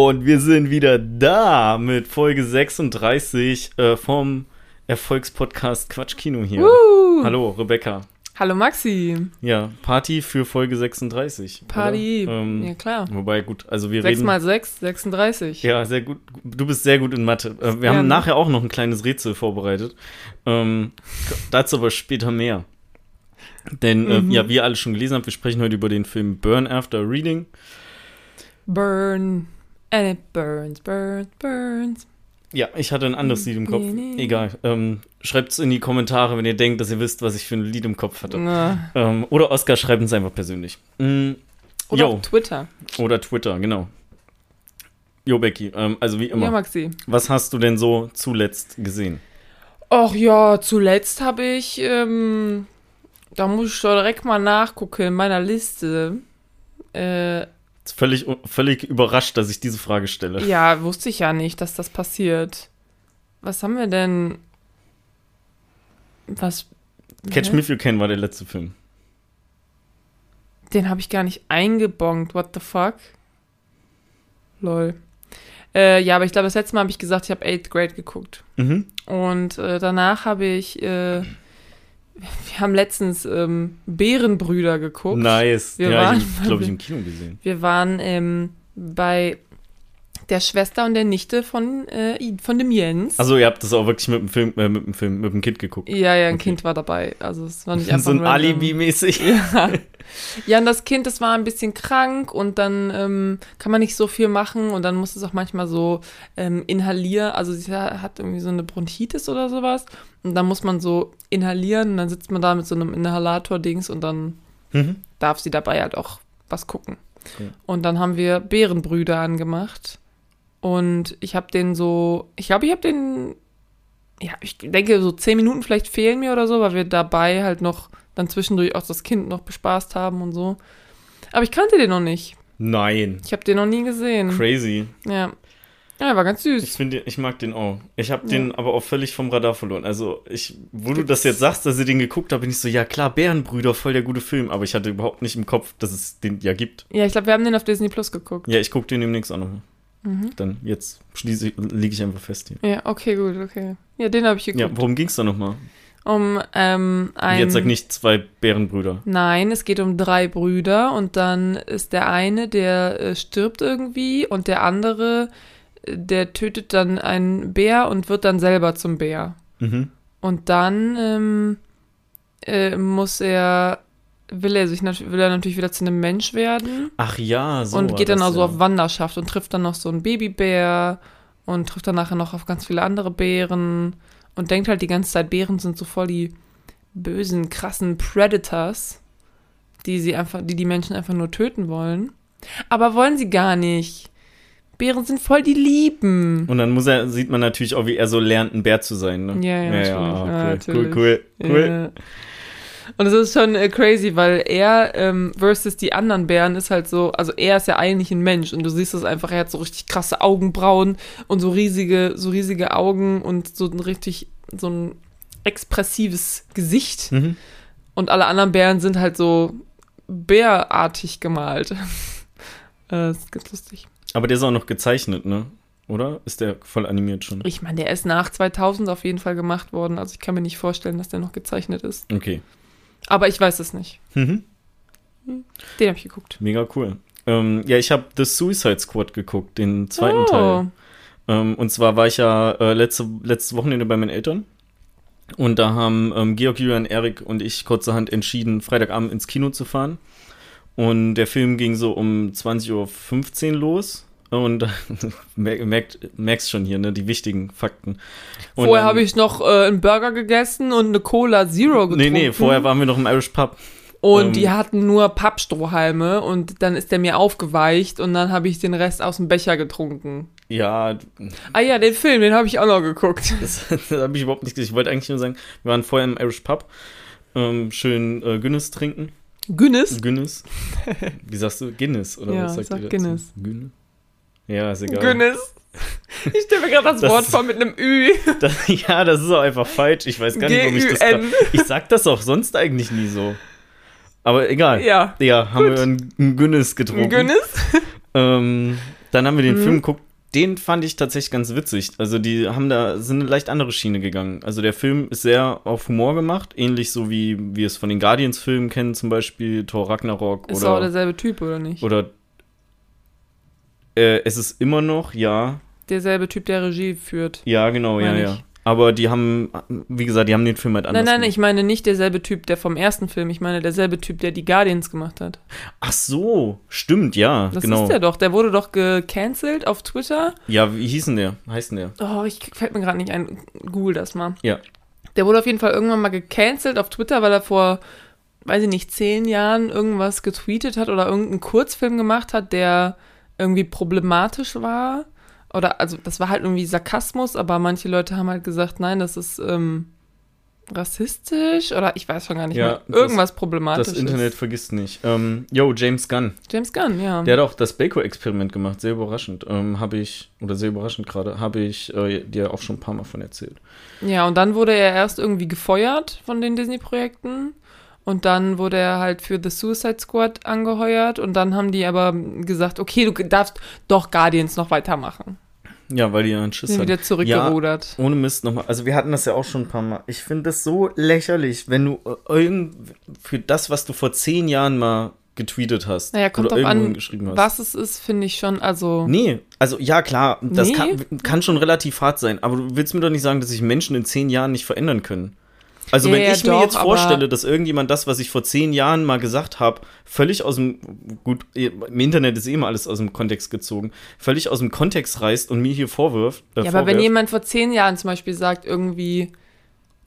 Und wir sind wieder da mit Folge 36 äh, vom Erfolgspodcast Quatsch Kino hier. Woo. Hallo, Rebecca. Hallo Maxi. Ja, Party für Folge 36. Party, Ähm, ja klar. Wobei, gut, also wir 6 reden. mal 6, 36. Ja, sehr gut. Du bist sehr gut in Mathe. Äh, wir Ja, haben ne? nachher auch noch ein kleines Rätsel vorbereitet. Ähm, dazu aber später mehr. Denn, äh, Mhm. ja, wie ihr alle schon gelesen habt, wir sprechen heute über den Film Burn After Reading. Burn. And it burns, burns, burns. Ja, ich hatte ein anderes Lied im Kopf. Egal. Ähm, Schreibt es in die Kommentare, wenn ihr denkt, dass ihr wisst, was ich für ein Lied im Kopf hatte. Ähm, oder Oskar schreibt uns einfach persönlich. Mm, Oder auf Twitter. oder Twitter, genau. Jo, Becky, ähm, also wie immer. Ja, Maxi. was hast du denn so zuletzt gesehen? Ach ja, zuletzt habe ich, ähm, da muss ich doch direkt mal nachgucken in meiner Liste. Äh, Völlig, völlig überrascht, dass ich diese Frage stelle. ja, wusste ich ja nicht, dass das passiert. Was haben wir denn? Was? Catch? Me If You Can war der letzte Film. Den habe ich gar nicht eingebongt. What the fuck? Lol. Äh, ja, aber ich glaube, das letzte Mal habe ich gesagt, ich habe 8th Grade geguckt. Mhm. Und äh, danach habe ich, äh, wir haben letztens ähm, Bärenbrüder geguckt. Nice. Wir ja, waren- ich glaube ich im Kino gesehen. Wir waren ähm, bei der Schwester und der Nichte von, äh, von dem Jens. Also ihr habt das auch wirklich mit dem Film, äh, mit dem Film, mit dem Kind geguckt. ja, ja, ein Okay. Kind war dabei. Also es war nicht einfach so ein. Alibi-mäßig. Ja. ja, und das Kind, das war ein bisschen krank und dann ähm, kann man nicht so viel machen und dann muss es auch manchmal so ähm, inhalieren. Also sie hat irgendwie so eine Bronchitis oder sowas und dann muss man so inhalieren und dann sitzt man da mit so einem Inhalator-Dings und dann Mhm. darf sie dabei halt auch was gucken. Cool. Und dann haben wir Bärenbrüder angemacht und ich habe den so, ich glaube, ich habe den, ja, ich denke, so zehn Minuten vielleicht fehlen mir oder so, weil wir dabei halt noch dann zwischendurch auch das Kind noch bespaßt haben und so. Aber ich kannte den noch nicht. Nein. Ich habe den noch nie gesehen. Crazy. Ja. Ja, war ganz Ich süß. finde, ich mag den auch. Ich habe Ja. den aber auch völlig vom Radar verloren. Also, ich, wo du das jetzt sagst, dass ich den geguckt habe, bin ich so, ja klar, Bärenbrüder, voll der gute Film. Aber ich hatte überhaupt nicht im Kopf, dass es den ja gibt. Ja, ich glaube, wir haben den auf Disney Plus geguckt. Ja, ich gucke den demnächst auch noch. Mhm. Dann jetzt schließe ich, liege ich einfach fest hier. Ja, okay, gut, okay. Ja, den habe ich Ja, geguckt. worum ging's da nochmal? Um ähm, ein. Jetzt sag nicht zwei Bärenbrüder. Nein, es geht um drei Brüder und dann ist der eine, der äh, stirbt irgendwie und der andere, äh, der tötet dann einen Bär und wird dann selber zum Bär. Mhm. Und dann ähm, äh, muss er, will er sich will er natürlich wieder zu einem Mensch werden Ach ja, so. und geht dann auch so ja. auf Wanderschaft und trifft dann noch so einen Babybär und trifft dann nachher noch auf ganz viele andere Bären und denkt halt die ganze Zeit, Bären sind so voll die bösen, krassen Predators, die sie einfach, die die Menschen einfach nur töten wollen. Aber wollen sie gar nicht. Bären sind voll die Lieben. Und dann muss er, sieht man natürlich auch, wie er so lernt, ein Bär zu sein. Ne? Ja, ja, natürlich. ah, Ja, cool, natürlich. cool, cool, cool. Ja. Und es ist schon äh, crazy, weil er ähm, versus die anderen Bären ist halt so, also er ist ja eigentlich ein Mensch und du siehst es einfach, er hat so richtig krasse Augenbrauen und so riesige, so riesige Augen und so ein richtig, so ein expressives Gesicht. Mhm. Und alle anderen Bären sind halt so bärartig gemalt. äh, das ist ganz lustig. Aber der ist auch noch gezeichnet, ne? Oder? Ist der voll animiert schon? Ich meine, der ist nach 2000 auf jeden Fall gemacht worden, also ich kann mir nicht vorstellen, dass der noch gezeichnet ist. Okay. Aber ich weiß es nicht. Mhm. Den habe ich geguckt. Mega cool. Ähm, ja, ich habe The Suicide Squad geguckt, den zweiten Oh. Teil. Ähm, und zwar war ich ja äh, letzte, letztes Wochenende bei meinen Eltern. Und da haben ähm, Georg, Julian, Erik und ich kurzerhand entschieden, Freitagabend ins Kino zu fahren. Und der Film ging so um 20.15 Uhr los. Und mer- merkt, merkst schon hier, ne, die wichtigen Fakten. Und Vorher habe ich noch äh, einen Burger gegessen und eine Cola Zero getrunken. Nee, nee, vorher waren wir noch im Irish Pub. Und ähm, die hatten nur Pappstrohhalme und dann ist der mir aufgeweicht und dann habe ich den Rest aus dem Becher getrunken. Ja, Ah ja, den Film, den habe ich auch noch geguckt. das, das habe ich überhaupt nicht gesehen. Ich wollte eigentlich nur sagen, wir waren vorher im Irish Pub. Ähm, schön äh, Guinness trinken. Guinness? Guinness. Wie sagst du? Guinness, oder Ja, was sagt sag ihr dazu? Guinness. Guinness? Ja, ist egal. Guinness. Ich stelle mir gerade das, Das Wort vor mit einem Ü. Das, ja, das ist auch einfach falsch. Ich weiß gar nicht, warum ich das. Ich sag das auch sonst eigentlich nie so. Aber egal. Ja. Ja, haben Gut. wir einen Guinness getrunken. Guinness? Ähm, Dann haben wir den Mhm. Film geguckt. Den fand ich tatsächlich ganz witzig. Also die haben da sind eine leicht andere Schiene gegangen. Also der Film ist sehr auf Humor gemacht, ähnlich so wie wir es von den Guardians-Filmen kennen, zum Beispiel Thor Ragnarok Ist auch oder derselbe Typ, oder nicht? oder äh, es ist immer noch, ja, Derselbe Typ, der Regie führt. ja genau, ja Meine ja. ich. Aber die haben, wie gesagt, die haben den Film halt anders. Nein, nein, gemacht. ich meine nicht derselbe Typ, der vom ersten Film. Ich meine derselbe Typ, der die Guardians gemacht hat. Ach so, stimmt, ja, Das genau. ist der doch. Der wurde doch gecancelt auf Twitter. Ja, wie hieß denn der? Heißt denn der? Oh, ich fällt mir gerade nicht ein. Google das mal. Ja. Der wurde auf jeden Fall irgendwann mal gecancelt auf Twitter, weil er vor, weiß ich nicht, zehn Jahren irgendwas getweetet hat oder irgendeinen Kurzfilm gemacht hat, der irgendwie problematisch war. Oder, also, das war halt irgendwie Sarkasmus, aber manche Leute haben halt gesagt, nein, das ist ähm, rassistisch oder ich weiß schon gar nicht Ja, mehr. das- Irgendwas problematisches. Das Internet vergisst nicht. Ähm, yo, James Gunn. James Gunn, ja. Der hat auch das Baco-Experiment gemacht, sehr überraschend. Ähm, habe ich, oder sehr überraschend gerade, habe ich äh, dir auch schon ein paar Mal von erzählt. Ja, und dann wurde er erst irgendwie gefeuert von den Disney-Projekten. Und dann wurde er halt für The Suicide Squad angeheuert. Und dann haben die aber gesagt, okay, du darfst doch Guardians noch weitermachen. Ja, weil die ja einen Schiss Sind wieder zurückgerudert. Ohne Mist nochmal. Also wir hatten das ja auch schon ein paar Mal. Ich finde das so lächerlich, wenn du irgend für das, was du vor zehn Jahren mal getweetet hast. Naja, kommt oder irgendwo an, geschrieben hast. Was es ist, finde ich schon, also. Nee, also ja klar, das Nee. kann, kann schon relativ hart sein, aber du willst mir doch nicht sagen, dass sich Menschen in zehn Jahren nicht verändern können. Also Ja, wenn ja, ich mir doch, jetzt vorstelle, dass irgendjemand das, was ich vor zehn Jahren mal gesagt habe, völlig aus dem, gut, im Internet ist eh immer alles aus dem Kontext gezogen, völlig aus dem Kontext reißt und mir hier vorwirft. Äh, ja, aber wenn vorwirft, jemand vor zehn Jahren zum Beispiel sagt, irgendwie,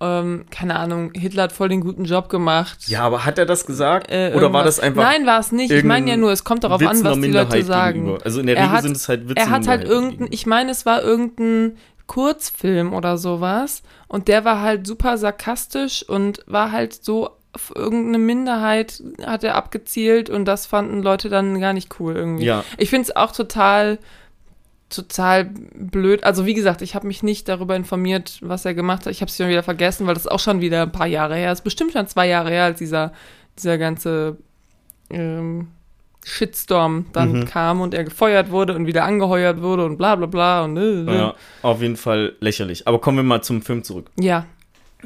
ähm, keine Ahnung, Hitler hat voll den guten Job gemacht. Ja, aber hat er das gesagt? äh, oder war das einfach Nein, war es nicht. Ich meine ja nur, es kommt darauf an, was die Leute sagen. gegenüber? Also in der Er Regel hat- sind es halt Witze Er hat halt irgendein, ich meine, es war irgendein Kurzfilm oder sowas und der war halt super sarkastisch und war halt so auf irgendeine Minderheit hat er abgezielt und das fanden Leute dann gar nicht cool irgendwie. Ja, Ich finde es auch total total blöd. Also wie gesagt, ich habe mich nicht darüber informiert, was er gemacht hat. Ich habe es schon wieder vergessen, weil das auch schon wieder ein paar Jahre her ist. Bestimmt schon zwei Jahre her, als dieser dieser ganze ähm, Shitstorm dann Mhm. kam und er gefeuert wurde und wieder angeheuert wurde und bla bla bla und äh, äh. ja, auf jeden Fall lächerlich. Aber kommen wir mal zum Film zurück. ja.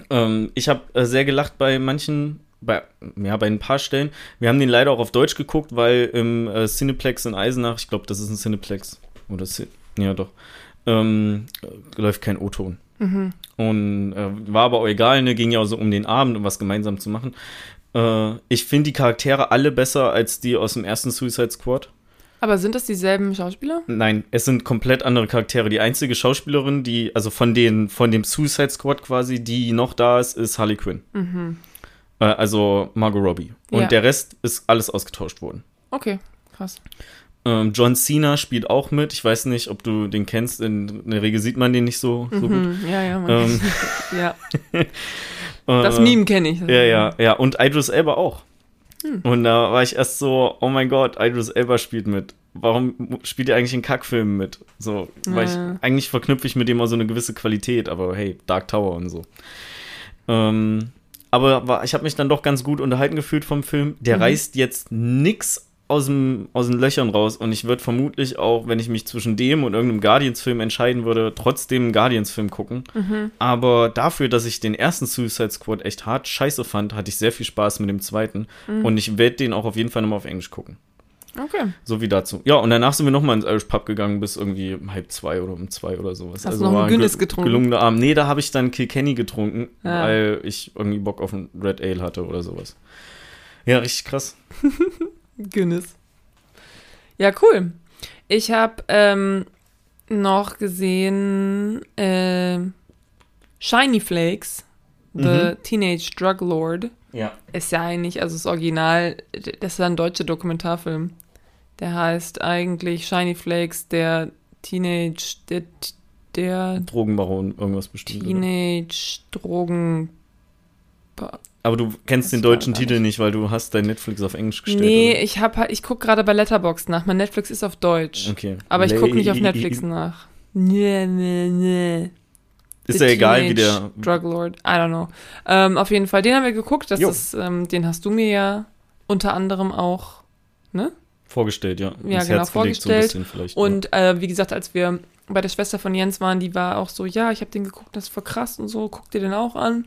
Ähm, ich habe äh, sehr gelacht bei manchen, bei, ja, bei ein paar Stellen. Wir haben den leider auch auf Deutsch geguckt, weil im äh, Cineplex in Eisenach, ich glaube, das ist ein Cineplex, oder Cin ja doch, ähm, äh, läuft kein O-Ton. Mhm. Und äh, war aber auch egal, ne, ging ja auch so um den Abend, um was gemeinsam zu machen. Äh, ich finde die Charaktere alle besser als die aus dem ersten Suicide Squad. Aber sind das dieselben Schauspieler? Nein, es sind komplett andere Charaktere. Die einzige Schauspielerin, die, also von den, von dem Suicide Squad quasi, die noch da ist, ist Harley Quinn. Mhm. Äh, also Margot Robbie. Und Ja. der Rest ist alles ausgetauscht worden. Okay, krass. Ähm, John Cena spielt auch mit. Ich weiß nicht, ob du den kennst. In, der Regel sieht man den nicht so, so gut. Mhm. Ja, ja, man Ähm, ja. Das Äh, Meme kenne ich. Ja, ja, ja. Und Idris Elba auch. Hm. Und da war ich erst so, oh mein Gott, Idris Elba spielt mit. Warum spielt er eigentlich in Kackfilmen mit? So, weil Ja. ich, eigentlich verknüpfe ich mit dem auch so eine gewisse Qualität, aber hey, Dark Tower und so. Ähm, aber war, ich habe mich dann doch ganz gut unterhalten gefühlt vom Film. Der Mhm. reißt jetzt nix aus, dem, aus den Löchern raus und ich würde vermutlich auch, wenn ich mich zwischen dem und irgendeinem Guardians-Film entscheiden würde, trotzdem einen Guardians-Film gucken. Mhm. Aber dafür, dass ich den ersten Suicide Squad echt hart scheiße fand, hatte ich sehr viel Spaß mit dem zweiten. Mhm. Und ich werde den auch auf jeden Fall nochmal auf Englisch gucken. Okay. So wie dazu. Ja, und danach sind wir nochmal ins Irish Pub gegangen, bis irgendwie um halb zwei oder um zwei oder sowas. Hast du noch einen war Guinness ge- getrunken? Gelungener Abend. Nee, da habe ich dann Kilkenny getrunken, Ah. weil ich irgendwie Bock auf ein Red Ale hatte oder sowas. Ja, richtig krass. Guinness. Ja, cool. Ich habe ähm, noch gesehen äh, Shiny Flakes, The Mhm. Teenage Drug Lord. Ja. Ist ja eigentlich, also das Original, das ist ein deutscher Dokumentarfilm. Der heißt eigentlich Shiny Flakes, der Teenage, der, der Drogenbaron, irgendwas bestimmt. Teenage Drogen. Aber du kennst den deutschen Titel nicht. nicht, weil du hast dein Netflix auf Englisch gestellt. Nee, oder? ich hab, halt- ich guck gerade bei Letterboxd nach. Mein Netflix ist auf Deutsch. Okay. Aber ich gucke nicht auf Netflix nach. Nee, nee, nee. Ist ja egal, wie der. Drug Lord. I don't know. Ähm, auf jeden Fall, den haben wir geguckt. Das Jo. ist, ähm, den hast du mir ja unter anderem auch. Vorgestellt, ja. Ja, Ins genau, Herz so vorgestellt. bisschen vielleicht, Und äh, wie gesagt, als wir bei der Schwester von Jens waren, die war auch so, ja, ich habe den geguckt, das ist voll krass und so, guck dir den auch an.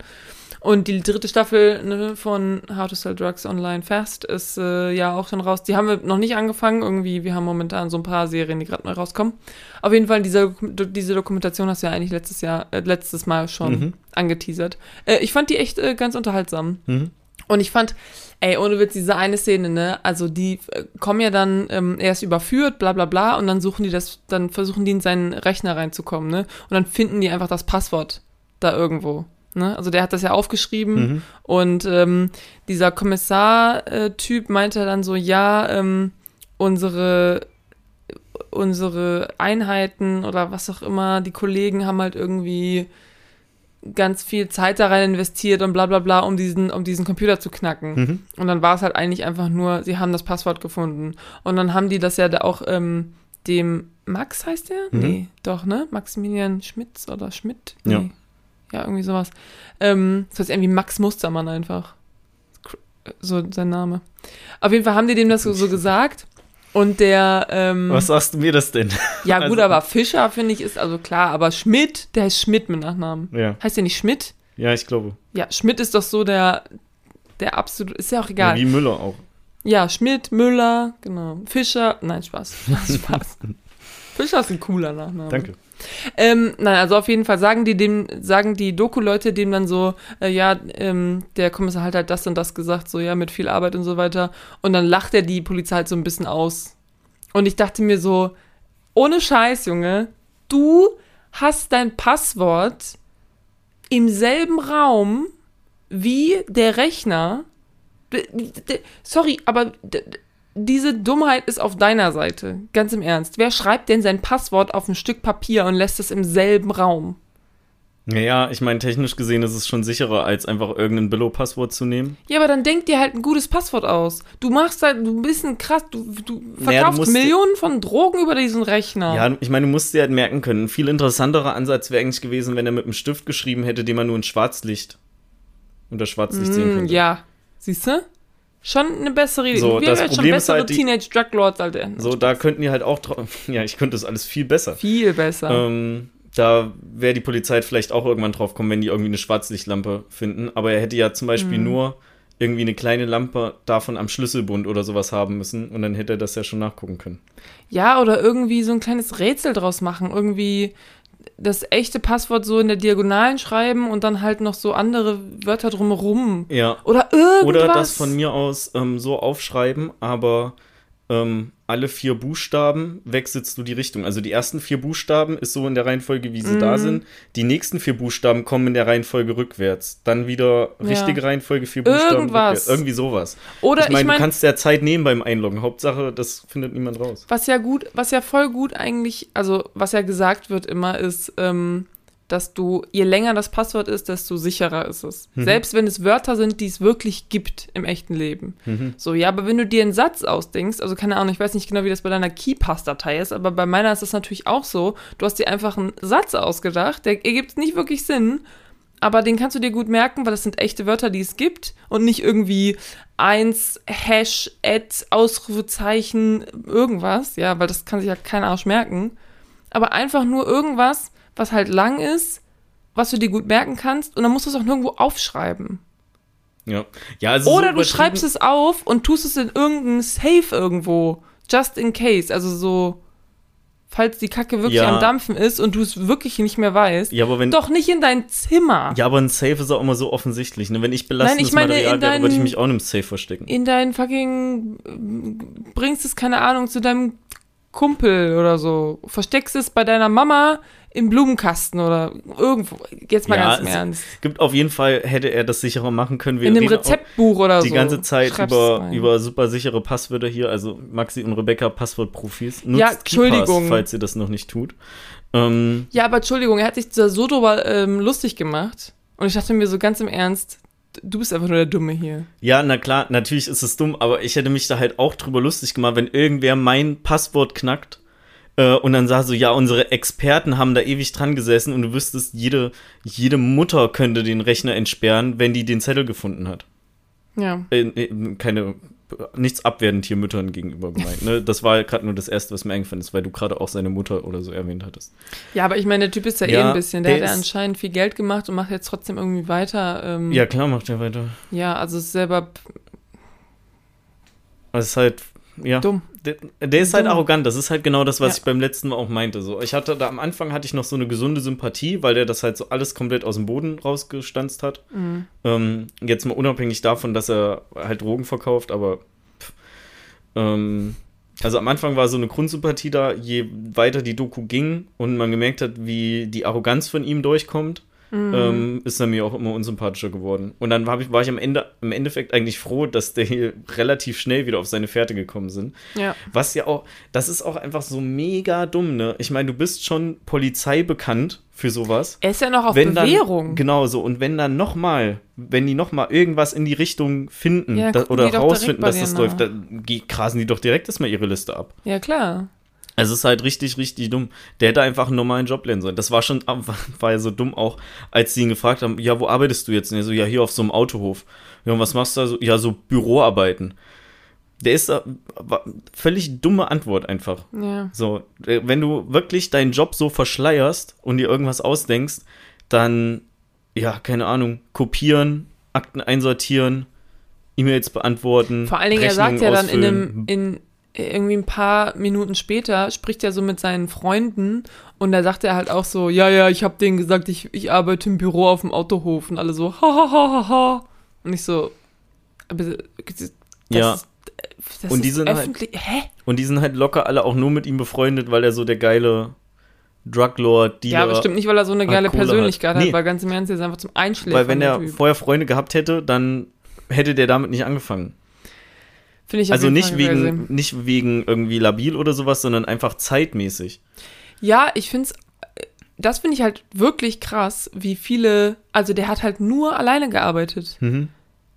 Und die dritte Staffel ne, von How to Sell Drugs Online Fast ist äh, ja auch schon raus. Die haben wir noch nicht angefangen. Irgendwie, wir haben momentan so ein paar Serien, die gerade neu rauskommen. Auf jeden Fall, diese, diese Dokumentation hast du ja eigentlich letztes Jahr, äh, letztes Mal schon Mhm. angeteasert. Äh, ich fand die echt äh, ganz unterhaltsam. Mhm. Und ich fand, ey, ohne Witz, diese eine Szene, ne, also die äh, kommen ja dann, ähm, er ist überführt, bla bla bla, und dann suchen die das, dann versuchen die in seinen Rechner reinzukommen, ne? Und dann finden die einfach das Passwort da irgendwo. Ne? Also der hat das ja aufgeschrieben Mhm. und ähm, dieser Kommissar-Typ meinte dann so, ja, ähm, unsere unsere Einheiten oder was auch immer, die Kollegen haben halt irgendwie ganz viel Zeit da rein investiert und bla bla bla, um diesen, um diesen Computer zu knacken. Mhm. Und dann war es halt eigentlich einfach nur, sie haben das Passwort gefunden. Und dann haben die das ja da auch ähm, dem Max heißt der? Mhm. Nee, doch, ne? Maximilian Schmitz oder Schmidt? Nee. Ja. Ja, irgendwie sowas. Ähm, das heißt irgendwie Max Mustermann einfach. So sein Name. Auf jeden Fall haben die dem das so, so gesagt. Und der, ähm, Was sagst du mir das denn? ja gut, also- aber Fischer finde ich ist also klar, aber Schmidt, der heißt Schmidt mit Nachnamen. ja. Heißt der nicht Schmidt? ja, ich glaube. Ja, Schmidt ist doch so der, der absolut, ist ja auch Ja, egal. wie Müller auch. Ja, Schmidt, Müller, genau. Fischer, nein, Spaß. Spaß. Fischer ist ein cooler Nachname. Danke. Ähm, nein, also auf jeden Fall sagen die dem, sagen die Doku-Leute dem dann so, äh, ja, ähm, der Kommissar hat halt das und das gesagt, so ja, mit viel Arbeit und so weiter. Und dann lacht er die Polizei halt so ein bisschen aus. Und ich dachte mir so, ohne Scheiß, Junge, du hast dein Passwort im selben Raum wie der Rechner. Sorry, aber diese Dummheit ist auf deiner Seite. Ganz im Ernst. Wer schreibt denn sein Passwort auf ein Stück Papier und lässt es im selben Raum? Naja, ich meine, technisch gesehen ist es schon sicherer, als einfach irgendein Billo-Passwort zu nehmen. Ja, aber dann denk dir halt ein gutes Passwort aus. Du machst halt, du bist ein krass, du, du Naja, du verkaufst Millionen von Drogen über diesen Rechner. Ja, ich meine, du musst dir halt merken können. Ein viel interessanterer Ansatz wäre eigentlich gewesen, wenn er mit einem Stift geschrieben hätte, den man nur in Schwarzlicht unter Schwarzlicht sehen Mm, könnte. ja. Siehst du? Schon eine bessere Idee. So, Wir das haben jetzt schon Problem ist bessere halt die- Teenage Drug Lords er. So, da könnten die halt auch drauf. Ja, ich könnte das alles viel besser. Viel besser. Ähm, da wäre die Polizei vielleicht auch irgendwann drauf kommen, wenn die irgendwie eine Schwarzlichtlampe finden. Aber er hätte ja zum Beispiel Mhm. nur irgendwie eine kleine Lampe davon am Schlüsselbund oder sowas haben müssen und dann hätte er das ja schon nachgucken können. Ja, oder irgendwie so ein kleines Rätsel draus machen. Irgendwie das echte Passwort so in der Diagonalen schreiben und dann halt noch so andere Wörter drumherum. Ja. Oder irgendwas. Oder das von mir aus ähm, so aufschreiben, aber ähm, alle vier Buchstaben wechselst du die Richtung. Also die ersten vier Buchstaben ist so in der Reihenfolge, wie sie Mhm. da sind. Die nächsten vier Buchstaben kommen in der Reihenfolge rückwärts. Dann wieder Ja. richtige Reihenfolge, vier Buchstaben Irgendwas. rückwärts. Irgendwie sowas. Oder ich meine, ich du meine, kannst ja Zeit nehmen beim Einloggen. Hauptsache, das findet niemand raus. was ja gut, was ja voll gut eigentlich, also was ja gesagt wird immer, ist, ähm, dass du, je länger das Passwort ist, desto sicherer ist es. Mhm. Selbst wenn es Wörter sind, die es wirklich gibt im echten Leben. Mhm. So, ja, aber wenn du dir einen Satz ausdenkst, also keine Ahnung, ich weiß nicht genau, wie das bei deiner KeyPass-Datei ist, aber bei meiner ist das natürlich auch so. Du hast dir einfach einen Satz ausgedacht, der ergibt nicht wirklich Sinn, aber den kannst du dir gut merken, weil das sind echte Wörter, die es gibt und nicht irgendwie eins, Hash, Add, Ausrufezeichen, irgendwas, ja, weil das kann sich ja kein Arsch merken. Aber einfach nur irgendwas, was halt lang ist, was du dir gut merken kannst und dann musst du es auch nirgendwo aufschreiben. Ja. ja also Oder so du schreibst es auf und tust es in irgendein Safe irgendwo. Just in case. Also so, falls die Kacke wirklich Ja. am Dampfen ist und du es wirklich nicht mehr weißt. Ja, aber wenn. Doch nicht in dein Zimmer. Ja, aber ein Safe ist auch immer so offensichtlich. Ne? Wenn ich belastendes ich meine, Material wäre, würde ich mich auch in einem Safe verstecken. In dein fucking. Bringst es, keine Ahnung, zu deinem Kumpel oder so. Versteckst es bei deiner Mama im Blumenkasten oder irgendwo. Jetzt mal Ja, ganz im es- Ernst. Gibt auf jeden Fall, hätte er das sicherer machen können. Wir In auch Rezeptbuch oder die so. ganze Zeit über, rein. über super sichere Passwörter hier. Also Maxi und Rebecca, Passwortprofis. Nutzt Ja, Entschuldigung. falls ihr das noch nicht tut. Ähm, Ja, aber Entschuldigung, er hat sich da so drüber ähm, lustig gemacht. Und ich dachte mir so ganz im Ernst, du bist einfach nur der Dumme hier. ja, na klar, natürlich ist es dumm, aber ich hätte mich da halt auch drüber lustig gemacht, wenn irgendwer mein Passwort knackt äh, und dann sah so, ja, unsere Experten haben da ewig dran gesessen und du wüsstest, jede, jede Mutter könnte den Rechner entsperren, wenn die den Zettel gefunden hat. Ja. Äh, äh, keine nichts abwertend hier Müttern gegenüber gemeint. Ne? Das war gerade nur das Erste, was mir eingefallen ist, weil du gerade auch seine Mutter oder so erwähnt hattest. Ja, aber ich meine, der Typ ist ja, eh Ja, ein bisschen. Der, der hat ja anscheinend viel Geld gemacht und macht jetzt trotzdem irgendwie weiter. Ähm, Ja, klar macht er weiter. ja, also ist selber Das ist halt, ja. dumm. Der, der ist halt Dumm. arrogant. Das ist halt genau das, was Ja. ich beim letzten Mal auch meinte. So, ich hatte da am Anfang hatte ich noch so eine gesunde Sympathie, weil der das halt so alles komplett aus dem Boden rausgestanzt hat. Mhm. Ähm, jetzt mal unabhängig davon, dass er halt Drogen verkauft, aber pff, ähm, also am Anfang war so eine Grundsympathie da, je weiter die Doku ging und man gemerkt hat, wie die Arroganz von ihm durchkommt, Mhm. ähm, ist er mir auch immer unsympathischer geworden. Und dann ich, war ich am Ende, im Endeffekt eigentlich froh, dass der hier relativ schnell wieder auf seine Fährte gekommen sind. Ja. Was ja auch, das ist auch einfach so mega dumm, ne? Ich meine, du bist schon Polizei bekannt für sowas. Er ist ja noch auf wenn Bewährung. Dann, genau so. Und wenn dann nochmal, wenn die nochmal irgendwas in die Richtung finden Ja, da, oder rausfinden, dass das nach. läuft, dann grasen die doch direkt erstmal ihre Liste ab. Ja, klar. Also es ist halt richtig, richtig dumm. Der hätte einfach einen normalen Job lernen sollen. Das war schon, war ja so dumm auch, als sie ihn gefragt haben, ja, wo arbeitest du jetzt? Und er so, ja, hier auf so einem Autohof. Ja, und was machst du da so? Ja, so Büroarbeiten. Der ist da, völlig dumme Antwort einfach. Ja. So, äh, wenn du wirklich deinen Job so verschleierst und dir irgendwas ausdenkst, dann, ja, keine Ahnung, kopieren, Akten einsortieren, E-Mails beantworten. Vor allen Dingen, er sagt Rechnungen ja dann in einem, in irgendwie ein paar Minuten später spricht er so mit seinen Freunden und da sagt er halt auch so, ja, ja, ich habe denen gesagt, ich, ich arbeite im Büro auf dem Autohof und alle so, ha, ha, ha, ha, ha. Und ich so, das Ja. ist, das Und die ist sind halt- öffentlich, hä? Und die sind halt locker alle auch nur mit ihm befreundet, weil er so der geile Druglord, Dealer. Ja, bestimmt nicht, weil er so eine geile. Persönlichkeit hat, Nee. weil ganz im Ernst, er ist einfach zum Einschläfern. Weil wenn er Typ. vorher Freunde gehabt hätte, dann hätte der damit nicht angefangen. Finde ich Also nicht wegen, nicht wegen irgendwie labil oder sowas, sondern einfach zeitmäßig. Ja, ich finde es, das finde ich halt wirklich krass, wie viele, also der hat halt nur alleine gearbeitet. Mhm.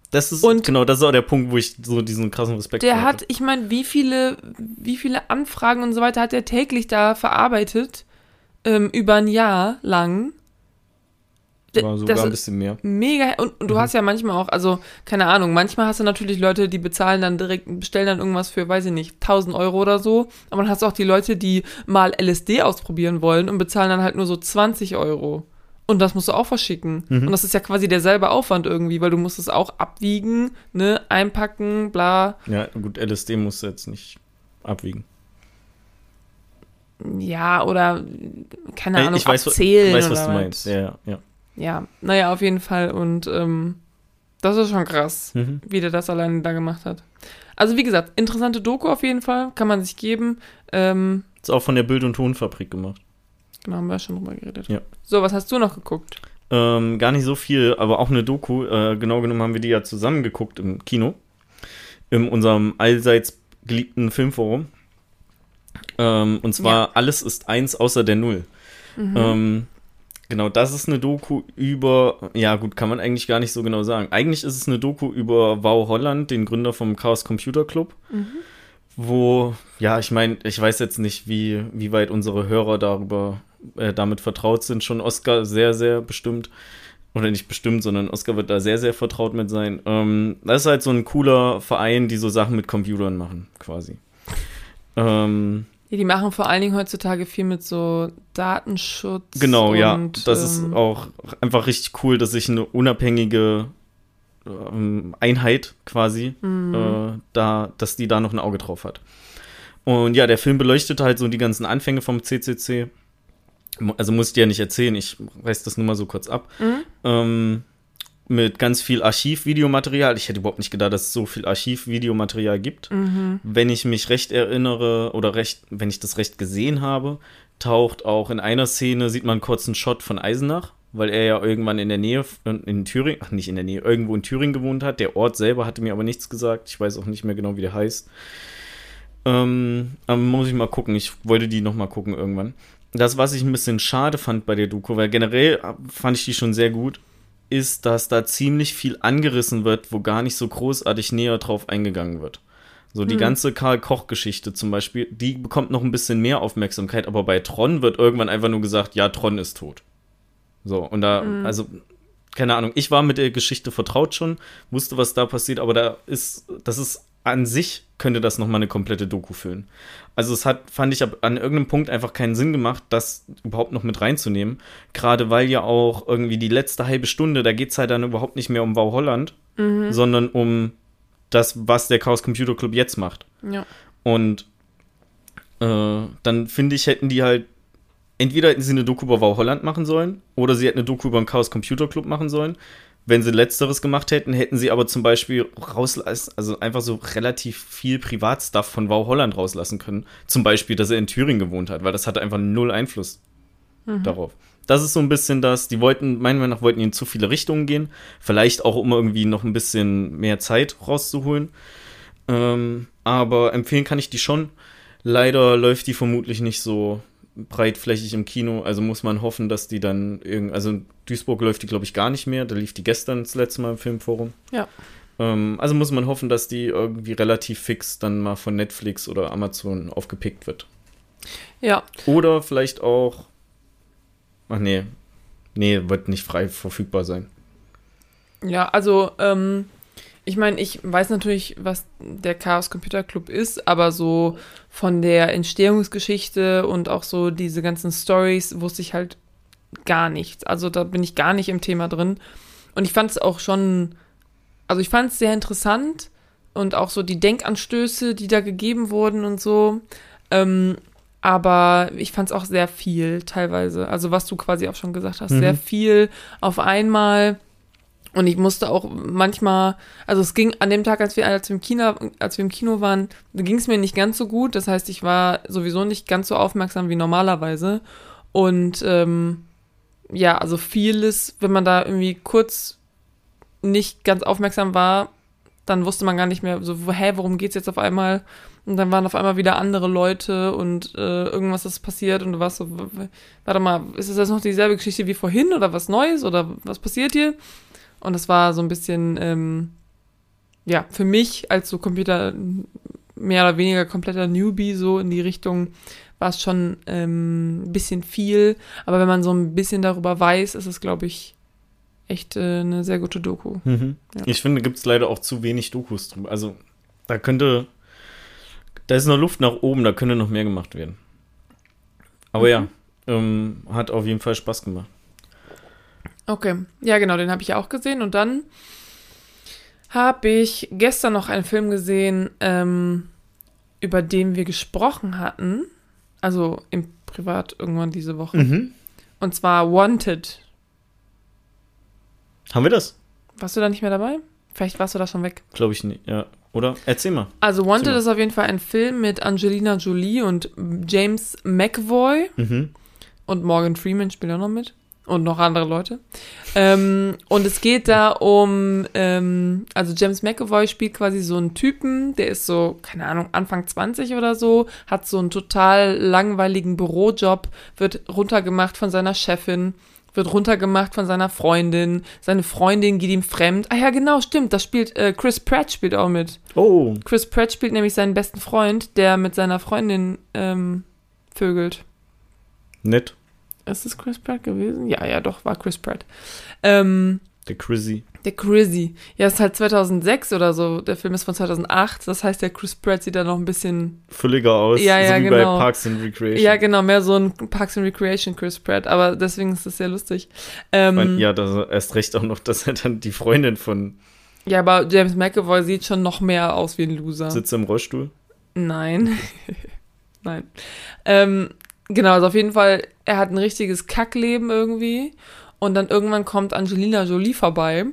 Das ist Und- genau, das ist auch der Punkt, wo ich so diesen krassen Respekt Der vor hat, ich meine, wie viele, wie viele Anfragen und so weiter hat er täglich da verarbeitet, ähm, über ein Jahr lang. War sogar das ein bisschen mehr. mega, und, und du hast ja manchmal auch, also, keine Ahnung, manchmal hast du natürlich Leute, die bezahlen dann direkt, bestellen dann irgendwas für, weiß ich nicht, 1000 Euro oder so, aber dann hast du auch die Leute, die mal LSD ausprobieren wollen und bezahlen dann halt nur so 20 Euro. Und das musst du auch verschicken. Mhm. Und das ist ja quasi derselbe Aufwand irgendwie, weil du musst es auch abwiegen, ne, einpacken, bla. Ja, gut, LSD musst du jetzt nicht abwiegen. Ja, oder keine Ahnung, ich weiß, abzählen weiß oder was du meinst. Ja, ja, ja. Ja, naja, auf jeden Fall. Und ähm, das ist schon krass, Mhm. wie der das alleine da gemacht hat. Also wie gesagt, interessante Doku auf jeden Fall, kann man sich geben. Ähm, Ist auch von der Bild- und Tonfabrik gemacht. genau, haben wir schon drüber geredet. Ja. So, was hast du noch geguckt? Ähm, gar nicht so viel, aber auch eine Doku. Äh, genau genommen haben wir die ja zusammen geguckt im Kino. In unserem allseits geliebten Filmforum. Ähm, und zwar Alles ist eins außer der Null. Mhm. Ähm, genau, das ist eine Doku über, ja gut, kann man eigentlich gar nicht so genau sagen. Eigentlich ist es eine Doku über Wow Holland, den Gründer vom Chaos Computer Club. Mhm. Wo, ja, ich meine, ich weiß jetzt nicht, wie, wie weit unsere Hörer darüber äh, damit vertraut sind. Schon Oscar sehr, sehr bestimmt. Oder nicht bestimmt, sondern Oscar wird da sehr, sehr vertraut mit sein. Ähm, das ist halt so ein cooler Verein, die so Sachen mit Computern machen, quasi. Ähm, Ja, die machen vor allen Dingen heutzutage viel mit so Datenschutz. Genau, ja. und, Das ist ähm, auch einfach richtig cool, dass sich eine unabhängige ähm, Einheit quasi Mhm. äh, da, dass die da noch ein Auge drauf hat. Und ja, der Film beleuchtet halt so die ganzen Anfänge vom CCC. Also muss ich dir ja nicht erzählen, ich reiß das nur mal so kurz ab. Mhm. Ähm, mit ganz viel Archivvideomaterial. Ich hätte überhaupt nicht gedacht, dass es so viel Archivvideomaterial gibt. Mhm. Wenn ich mich recht erinnere oder recht, wenn ich das recht gesehen habe, taucht auch in einer Szene, sieht man kurz einen Shot von Eisenach, weil er ja irgendwann in der Nähe, in, in Thüringen, ach nicht in der Nähe, irgendwo in Thüringen gewohnt hat. Der Ort selber hatte mir aber nichts gesagt. Ich weiß auch nicht mehr genau, wie der heißt. Ähm, aber muss ich mal gucken. Ich wollte die noch mal gucken irgendwann. Das, was ich ein bisschen schade fand bei der Doku, weil generell äh, fand ich die schon sehr gut, ist, dass da ziemlich viel angerissen wird, wo gar nicht so großartig näher drauf eingegangen wird. So die Hm. ganze Karl-Koch-Geschichte zum Beispiel, die bekommt noch ein bisschen mehr Aufmerksamkeit, aber bei Tron wird irgendwann einfach nur gesagt, ja, Tron ist tot. So, und da, Hm. also, keine Ahnung, ich war mit der Geschichte vertraut schon, wusste, was da passiert, aber da ist, das ist an sich könnte das nochmal eine komplette Doku füllen. Also es hat, fand ich, an irgendeinem Punkt einfach keinen Sinn gemacht, das überhaupt noch mit reinzunehmen. Gerade weil ja auch irgendwie die letzte halbe Stunde, da geht es halt dann überhaupt nicht mehr um Wow Holland, Mhm. sondern um das, was der Chaos Computer Club jetzt macht. Ja. Und äh, dann finde ich, hätten die halt entweder hätten sie eine Doku über Wow Holland machen sollen oder sie hätten eine Doku über den Chaos Computer Club machen sollen. Wenn sie letzteres gemacht hätten, hätten sie aber zum Beispiel rauslassen, also einfach so relativ viel Privatstuff von Wow Holland rauslassen können. Zum Beispiel, dass er in Thüringen gewohnt hat, weil das hatte einfach null Einfluss darauf. Das ist so ein bisschen das, die wollten, meiner Meinung nach, wollten in zu viele Richtungen gehen. Vielleicht auch, um irgendwie noch ein bisschen mehr Zeit rauszuholen. Ähm, aber empfehlen kann ich die schon. Leider läuft die vermutlich nicht so breitflächig im Kino. Also muss man hoffen, dass die dann irgend, also in Duisburg läuft die, glaube ich, gar nicht mehr. Da lief die gestern das letzte Mal im Filmforum. Ja. Ähm, also muss man hoffen, dass die irgendwie relativ fix dann mal von Netflix oder Amazon aufgepickt wird. Ja. Oder vielleicht auch. Ach nee. Nee, wird nicht frei verfügbar sein. Ja, also, ähm, ich meine, ich weiß natürlich, was der Chaos Computer Club ist, aber so von der Entstehungsgeschichte und auch so diese ganzen Stories wusste ich halt gar nichts. Also da bin ich gar nicht im Thema drin. Und ich fand es auch schon, also ich fand es sehr interessant und auch so die Denkanstöße, die da gegeben wurden und so. Ähm, aber ich fand es auch sehr viel teilweise. Also was du quasi auch schon gesagt hast, Mhm. sehr viel auf einmal. Und ich musste auch manchmal, also es ging an dem Tag, als wir, als wir, im, Kino, als wir im Kino waren, ging es mir nicht ganz so gut. Das heißt, ich war sowieso nicht ganz so aufmerksam wie normalerweise. Und ähm, ja, also vieles, wenn man da irgendwie kurz nicht ganz aufmerksam war, dann wusste man gar nicht mehr so, hä, worum geht's jetzt auf einmal? Und dann waren auf einmal wieder andere Leute und äh, irgendwas ist passiert und du warst so, warte mal, ist das jetzt noch dieselbe Geschichte wie vorhin oder was Neues oder was passiert hier? Und das war so ein bisschen, ähm, ja, für mich als so Computer mehr oder weniger kompletter Newbie so in die Richtung war es schon ähm, ein bisschen viel. Aber wenn man so ein bisschen darüber weiß, ist es, glaube ich, echt äh, eine sehr gute Doku. Ja. Ich finde, gibt es leider auch zu wenig Dokus drüber. Also, da könnte. Da ist noch Luft nach oben, da könnte noch mehr gemacht werden. Aber ja, ähm, hat auf jeden Fall Spaß gemacht. Okay, ja genau, den habe ich auch gesehen. Und dann habe ich gestern noch einen Film gesehen, ähm, über den wir gesprochen hatten. Also im Privat irgendwann diese Woche. Mhm. Und zwar Wanted. Haben wir das? Warst du da nicht mehr dabei? Vielleicht warst du da schon weg. Glaube ich nicht. Ja. Oder? Erzähl mal. Also Wanted Super. ist auf jeden Fall ein Film mit Angelina Jolie und James McAvoy. Mhm. Und Morgan Freeman spielt auch noch mit. Und noch andere Leute. Ähm, und es geht da um, ähm, also James McAvoy spielt quasi so einen Typen, der ist so, keine Ahnung, Anfang 20 oder so, hat so einen total langweiligen Bürojob, wird runtergemacht von seiner Chefin, wird runtergemacht von seiner Freundin, seine Freundin geht ihm fremd. Ah ja, genau, stimmt, das spielt, äh, Chris Pratt spielt auch mit. Oh. Chris Pratt spielt nämlich seinen besten Freund, der mit seiner Freundin ähm, vögelt. Nett. Ist es Chris Pratt gewesen? Ja, ja, doch, war Chris Pratt. Ähm, Der Chrissy. der Chrissy. Ja, ist halt 2006 oder so. Der Film ist von 2008. Das heißt, der Chris Pratt sieht da noch ein bisschen. Fülliger aus. Ja, ja, so wie genau. bei Parks and Recreation. Ja, genau, mehr so ein Parks and Recreation Chris Pratt. Aber deswegen ist das sehr lustig. Ähm, Ich mein, ja, das erst recht auch noch, dass er dann die Freundin von ja, aber James McAvoy sieht schon noch mehr aus wie ein Loser. sitzt im Rollstuhl. Nein. Nein. Ähm, genau, also auf jeden Fall, er hat ein richtiges Kackleben irgendwie. Und dann irgendwann kommt Angelina Jolie vorbei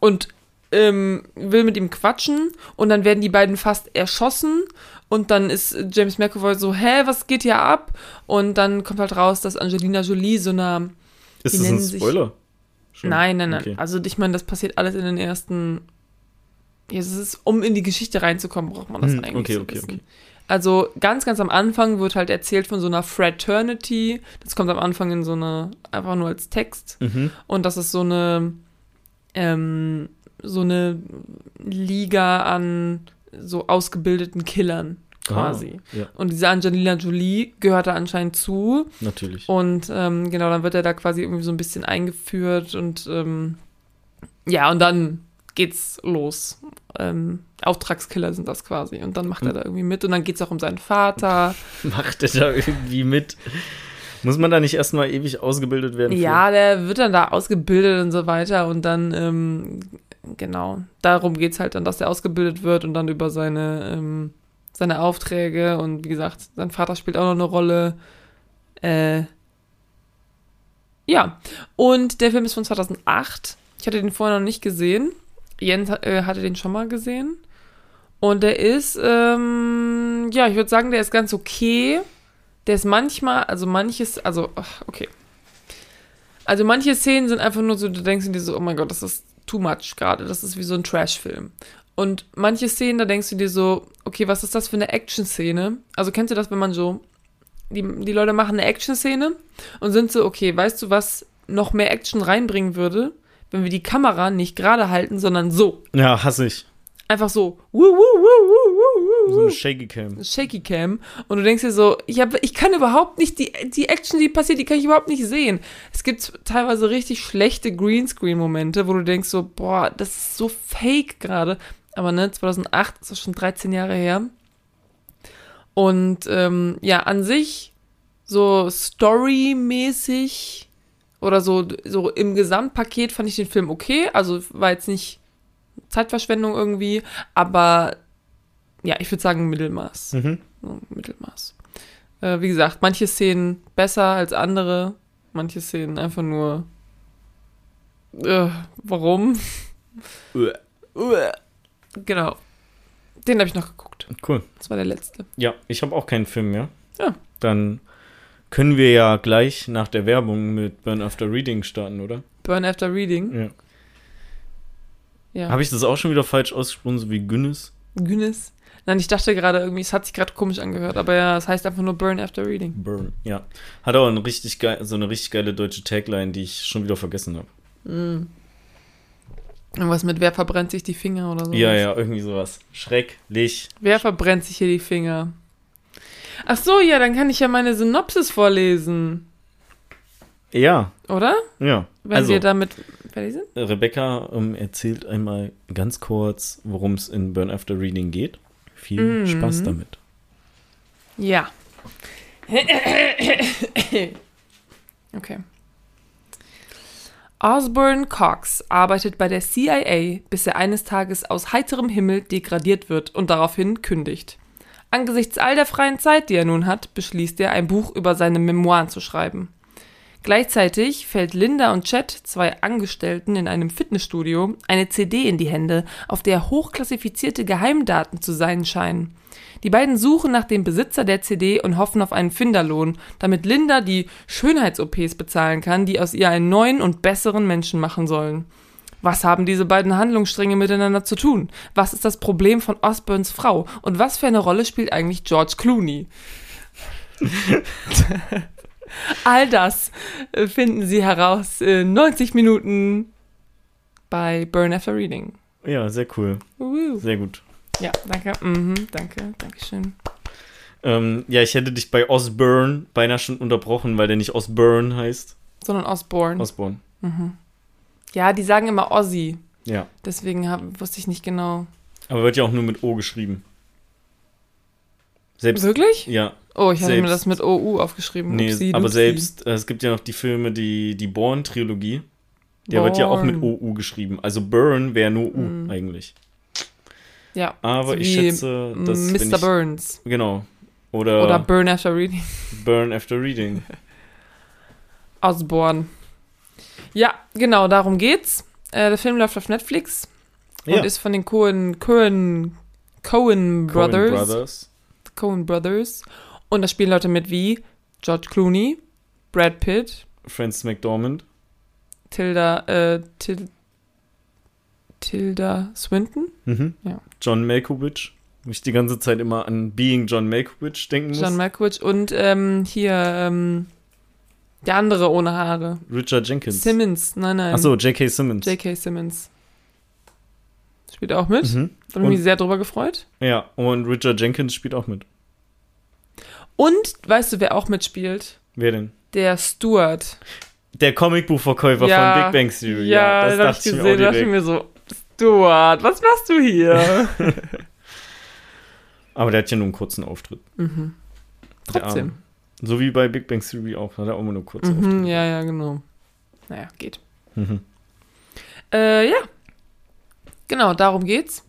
und ähm, will mit ihm quatschen. Und dann werden die beiden fast erschossen. Und dann ist James McAvoy so, hä, was geht hier ab? Und dann kommt halt raus, dass Angelina Jolie so eine Ist das ein Spoiler? Schon? Nein, nein, nein. Okay. Also ich meine, das passiert alles in den ersten. Ja, es ist, um in die Geschichte reinzukommen, braucht man das Hm, eigentlich. okay, zu okay, okay. Also ganz, ganz am Anfang wird halt erzählt von so einer Fraternity. Das kommt am Anfang in so eine, einfach nur als Text. Mhm. Und das ist so eine, ähm, so eine Liga an so ausgebildeten Killern quasi. Ah, ja, Und diese Angelina Jolie gehört da anscheinend zu. natürlich. Und ähm, genau, dann wird er da quasi irgendwie so ein bisschen eingeführt und ähm, ja, und dann geht's los. Ähm, Auftragskiller sind das quasi. Und dann macht er Hm. da irgendwie mit und dann geht's auch um seinen Vater. Macht er da irgendwie mit? Muss man da nicht erstmal ewig ausgebildet werden? für? Ja, der wird dann da ausgebildet und so weiter und dann, ähm, genau, darum geht's halt dann, dass er ausgebildet wird und dann über seine, ähm, seine Aufträge und wie gesagt, sein Vater spielt auch noch eine Rolle. Äh, ja, und der Film ist von 2008. Ich hatte den vorher noch nicht gesehen. Jens äh, hatte den schon mal gesehen. Und der ist, ähm, ja, ich würde sagen, der ist ganz okay. Der ist manchmal, also manches, also, ach, okay. Also manche Szenen sind einfach nur so, du denkst dir so, oh mein Gott, das ist too much gerade. Das ist wie so ein Trash-Film. Und manche Szenen, da denkst du dir so, okay, was ist das für eine Action-Szene? Also kennst du das, wenn man so, die, die Leute machen eine Action-Szene und sind so, okay, weißt du, was noch mehr Action reinbringen würde, wenn wir die Kamera nicht gerade halten, sondern so. Ja, hasse ich. Einfach so. Wuh, wuh, wuh, So eine Shaky Cam. Shaky Cam und du denkst dir so, ich, hab, ich kann überhaupt nicht, die, die Action, die passiert, die kann ich überhaupt nicht sehen. Es gibt teilweise richtig schlechte Greenscreen-Momente, wo du denkst so, boah, das ist so fake gerade. Aber ne, 2008 ist das schon 13 Jahre her. Und ähm, ja, an sich so storymäßig oder so, so im Gesamtpaket fand ich den Film okay. Also war jetzt nicht Zeitverschwendung irgendwie, aber ja, ich würde sagen Mittelmaß. Mhm. Mittelmaß. Äh, wie gesagt, manche Szenen besser als andere, manche Szenen einfach nur. Äh, warum? Genau. Den habe ich noch geguckt. Cool. Das war der letzte. Ja, ich habe auch keinen Film mehr. Ja. Dann können wir ja gleich nach der Werbung mit Burn After Reading starten, oder? Burn After Reading. Ja. Ja. Habe ich das auch schon wieder falsch ausgesprochen, so wie Günnis? Guinness. Nein, ich dachte gerade irgendwie, es hat sich gerade komisch angehört, aber ja, es heißt einfach nur Burn After Reading. Burn. Ja. Hat auch ein richtig geil, so eine richtig geile deutsche Tagline, die ich schon wieder vergessen habe. Mm. Irgendwas mit wer verbrennt sich die Finger oder so. Ja, ja, irgendwie sowas. Schrecklich. Wer verbrennt sich hier die Finger? Ach so, ja, dann kann ich ja meine Synopsis vorlesen, Ja, oder? ja. Wenn also, wir damit fertig sind. Rebecca ähm, erzählt einmal ganz kurz, worum es in Burn After Reading geht. Viel Mhm. Spaß damit. Ja. Okay. Osborne Cox arbeitet bei der CIA, bis er eines Tages aus heiterem Himmel degradiert wird und daraufhin kündigt. Angesichts all der freien Zeit, die er nun hat, beschließt er, ein Buch über seine Memoiren zu schreiben. Gleichzeitig fällt Linda und Chet, zwei Angestellten in einem Fitnessstudio, eine CD in die Hände, auf der hochklassifizierte Geheimdaten zu sein scheinen. Die beiden suchen nach dem Besitzer der CD und hoffen auf einen Finderlohn, damit Linda die Schönheits-OPs bezahlen kann, die aus ihr einen neuen und besseren Menschen machen sollen. Was haben diese beiden Handlungsstränge miteinander zu tun? Was ist das Problem von Osborns Frau? Und was für eine Rolle spielt eigentlich George Clooney? All das äh, finden Sie heraus in 90 Minuten bei Burn After Reading. Ja, sehr cool. Uhu. Sehr gut. Ja, danke. Mhm, danke, danke schön. Ähm, ja, ich hätte dich bei Osborne beinahe schon unterbrochen, weil der nicht Osborne heißt. Sondern Osborne. Osborne. Ja, die sagen immer Ozzy. Ja. Deswegen hab, wusste ich nicht genau. Aber wird ja auch nur mit O geschrieben. Selbst. Wirklich? Ja, Oh, ich hatte mir Selbst- das mit OU aufgeschrieben. nee, Upsi, aber selbst, äh, es gibt ja noch die Filme, die, die Bourne-Trilogie. Der wird ja auch mit. OU geschrieben. Also Burn wäre nur U Mhm. eigentlich. Ja. Aber so ich schätze, dass. Mr. ich, Burns. Genau. Oder, Oder Burn After Reading. Burn After Reading. Osborne. Ja, genau, darum geht's. Äh, der Film läuft auf Netflix Ja. und ist von den Cohen, Cohen, Cohen Brothers. Coen Brothers. Coen Brothers. Und da spielen Leute mit wie George Clooney, Brad Pitt, Francis McDormand. Tilda, äh, Til Tilda Swinton, Mhm. Ja. John Malkovich. Wo ich die ganze Zeit immer an Being John Malkovich denken muss. John Malkovich und ähm, hier ähm, der andere ohne Haare. Richard Jenkins. Simmons, nein, nein. Achso, J.K. Simmons. J.K. Simmons. Spielt auch mit. Mhm. Da habe ich mich sehr drüber gefreut. Ja, und Richard Jenkins spielt auch mit. Und weißt du, wer auch mitspielt? Wer denn? Der Stuart. Der Comicbuchverkäufer Ja, von Big Bang Theory. Ja, das das dachte ich mir gesehen. Da auch dachte ich direkt. mir so, Stuart, was machst du hier? Aber der hat ja nur einen kurzen Auftritt. mhm. Trotzdem. So wie bei Big Bang Theory auch. Hat er auch immer nur kurzen Mhm, ja, ja, genau. Naja, geht. Mhm. Äh, ja. Genau, darum geht's.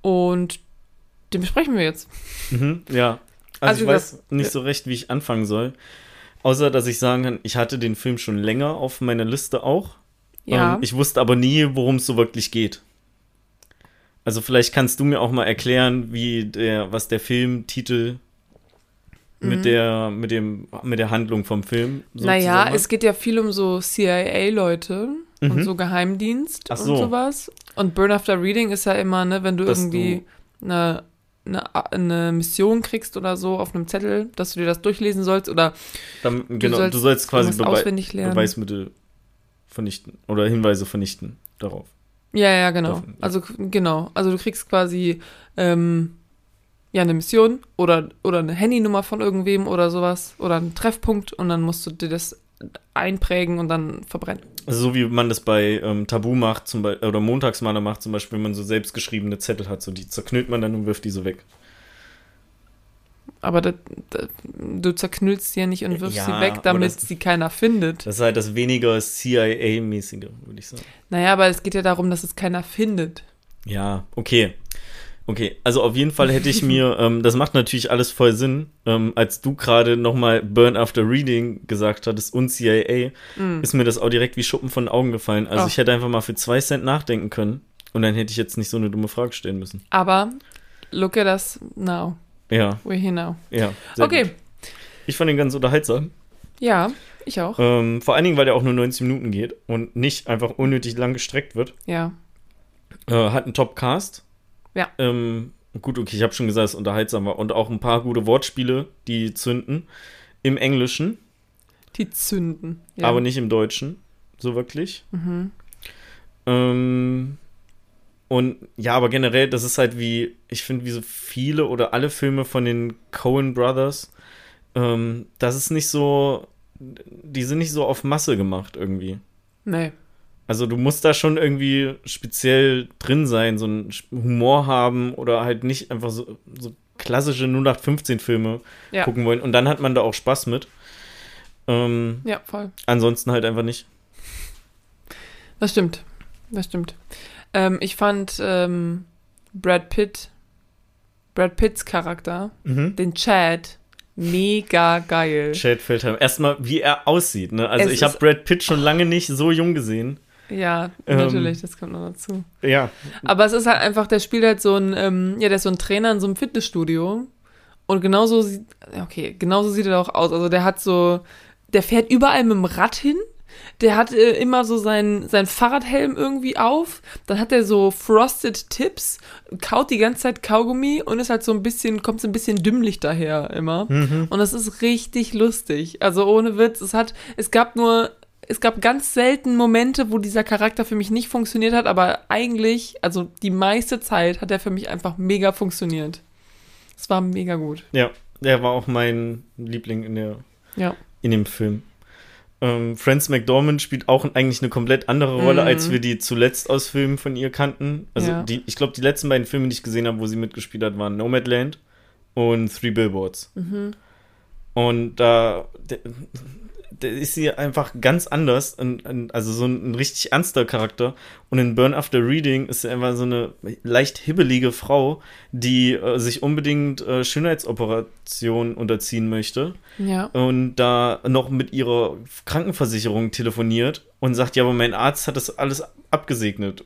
Und den besprechen wir jetzt. Mhm, ja. Also Also, ich weiß nicht so recht, wie ich anfangen soll. Außer, dass ich sagen kann, ich hatte den Film schon länger auf meiner Liste auch. Ja. Ähm, ich wusste aber nie, worum es so wirklich geht. Also vielleicht kannst du mir auch mal erklären, wie der, was der Filmtitel Mhm. mit der, mit dem, mit der Handlung vom Film. so naja, es geht ja viel um so CIA-Leute und Mhm. so Geheimdienst Ach und so. sowas. Und Burn After Reading ist ja immer, ne, wenn du Dass irgendwie eine, eine, eine Mission kriegst oder so auf einem Zettel, dass du dir das durchlesen sollst oder Damit, genau, sollst du sollst quasi lernen. Beweismittel vernichten oder Hinweise vernichten darauf. Ja, ja, genau. Davon, ja. Also genau. Also du kriegst quasi ähm, ja eine Mission oder oder eine Handynummer von irgendwem oder sowas oder einen Treffpunkt und dann musst du dir das einprägen und dann verbrennen. Also so wie man das bei ähm, Tabu macht, zum Beispiel, oder Montagsmaler macht, zum Beispiel, wenn man so selbstgeschriebene Zettel hat, so die zerknüllt man dann und wirft die so weg. Aber das, das, du zerknüllst sie ja nicht und wirfst Ja, sie weg, damit das- sie keiner findet. Das ist halt das weniger CIA-mäßige, würde ich sagen. Naja, aber es geht ja darum, dass es keiner findet. Ja, okay. Okay, also auf jeden Fall hätte ich mir, ähm, das macht natürlich alles voll Sinn, ähm, als du gerade nochmal Burn After Reading gesagt hattest und CIA, ist mir das auch direkt wie Schuppen von den Augen gefallen. Also Oh. ich hätte einfach mal für zwei Cent nachdenken können und dann hätte ich jetzt nicht so eine dumme Frage stellen müssen. Aber look at us now. Ja, We're here now. ja. Okay. gut. Ich fand den ganz unterhaltsam. Ja, ich auch. Ähm, vor allen Dingen, weil der auch nur 90 Minuten geht und nicht einfach unnötig lang gestreckt wird. Ja. Äh, hat einen Top-Cast. Ja. Ähm, gut, okay, ich habe schon gesagt, es ist unterhaltsam war. Und auch ein paar gute Wortspiele, die zünden. Im Englischen, Die zünden. Ja. aber nicht im Deutschen. So wirklich. Mhm. Ähm, und ja, aber generell, das ist halt wie, ich finde, wie so viele oder alle Filme von den Coen Brothers, ähm, das ist nicht so, die sind nicht so auf Masse gemacht irgendwie. Nee. Also du musst da schon irgendwie speziell drin sein, so einen Humor haben oder halt nicht einfach so, so klassische 0815-Filme Ja. gucken wollen. Und dann hat man da auch Spaß mit. Ähm, Ja, voll. ansonsten halt einfach nicht. Das stimmt. Das stimmt. Ähm, ich fand ähm, Brad Pitt, Brad Pitts Charakter, den Chad, mega geil. Chad Feldheim. Erstmal, wie er aussieht. Ne? Also Es ich habe Brad Pitt schon lange nicht so jung gesehen. Ja, Ähm, natürlich, das kommt noch dazu. Ja. Aber es ist halt einfach, der spielt halt so ein, ähm, ja, der ist so ein Trainer in so einem Fitnessstudio. Und genauso sieht, okay, genauso sieht er auch aus. Also der hat so, der fährt überall mit dem Rad hin. Der hat äh, immer so sein, sein Fahrradhelm irgendwie auf. Dann hat er so Frosted Tips, kaut die ganze Zeit Kaugummi und ist halt so ein bisschen, kommt so ein bisschen dümmlich daher immer. Und das ist richtig lustig. Also ohne Witz, es hat, es gab nur, es gab ganz selten Momente, wo dieser Charakter für mich nicht funktioniert hat, aber eigentlich, also die meiste Zeit hat er für mich einfach mega funktioniert. Es war mega gut. Ja, der war auch mein Liebling in, der, Ja. in dem Film. Ähm, Frances McDormand spielt auch eigentlich eine komplett andere Rolle, Mhm. als wir die zuletzt aus Filmen von ihr kannten. Also Ja. die, ich glaube, die letzten beiden Filme, die ich gesehen habe, wo sie mitgespielt hat, waren Nomadland und Three Billboards. Mhm. Und da der ist sie einfach ganz anders, und, und, also so ein, ein richtig ernster Charakter. Und in Burn After Reading ist sie einfach so eine leicht hibbelige Frau, die äh, sich unbedingt äh, Schönheitsoperationen unterziehen möchte Ja. und da noch mit ihrer Krankenversicherung telefoniert und sagt, ja, aber mein Arzt hat das alles abgesegnet.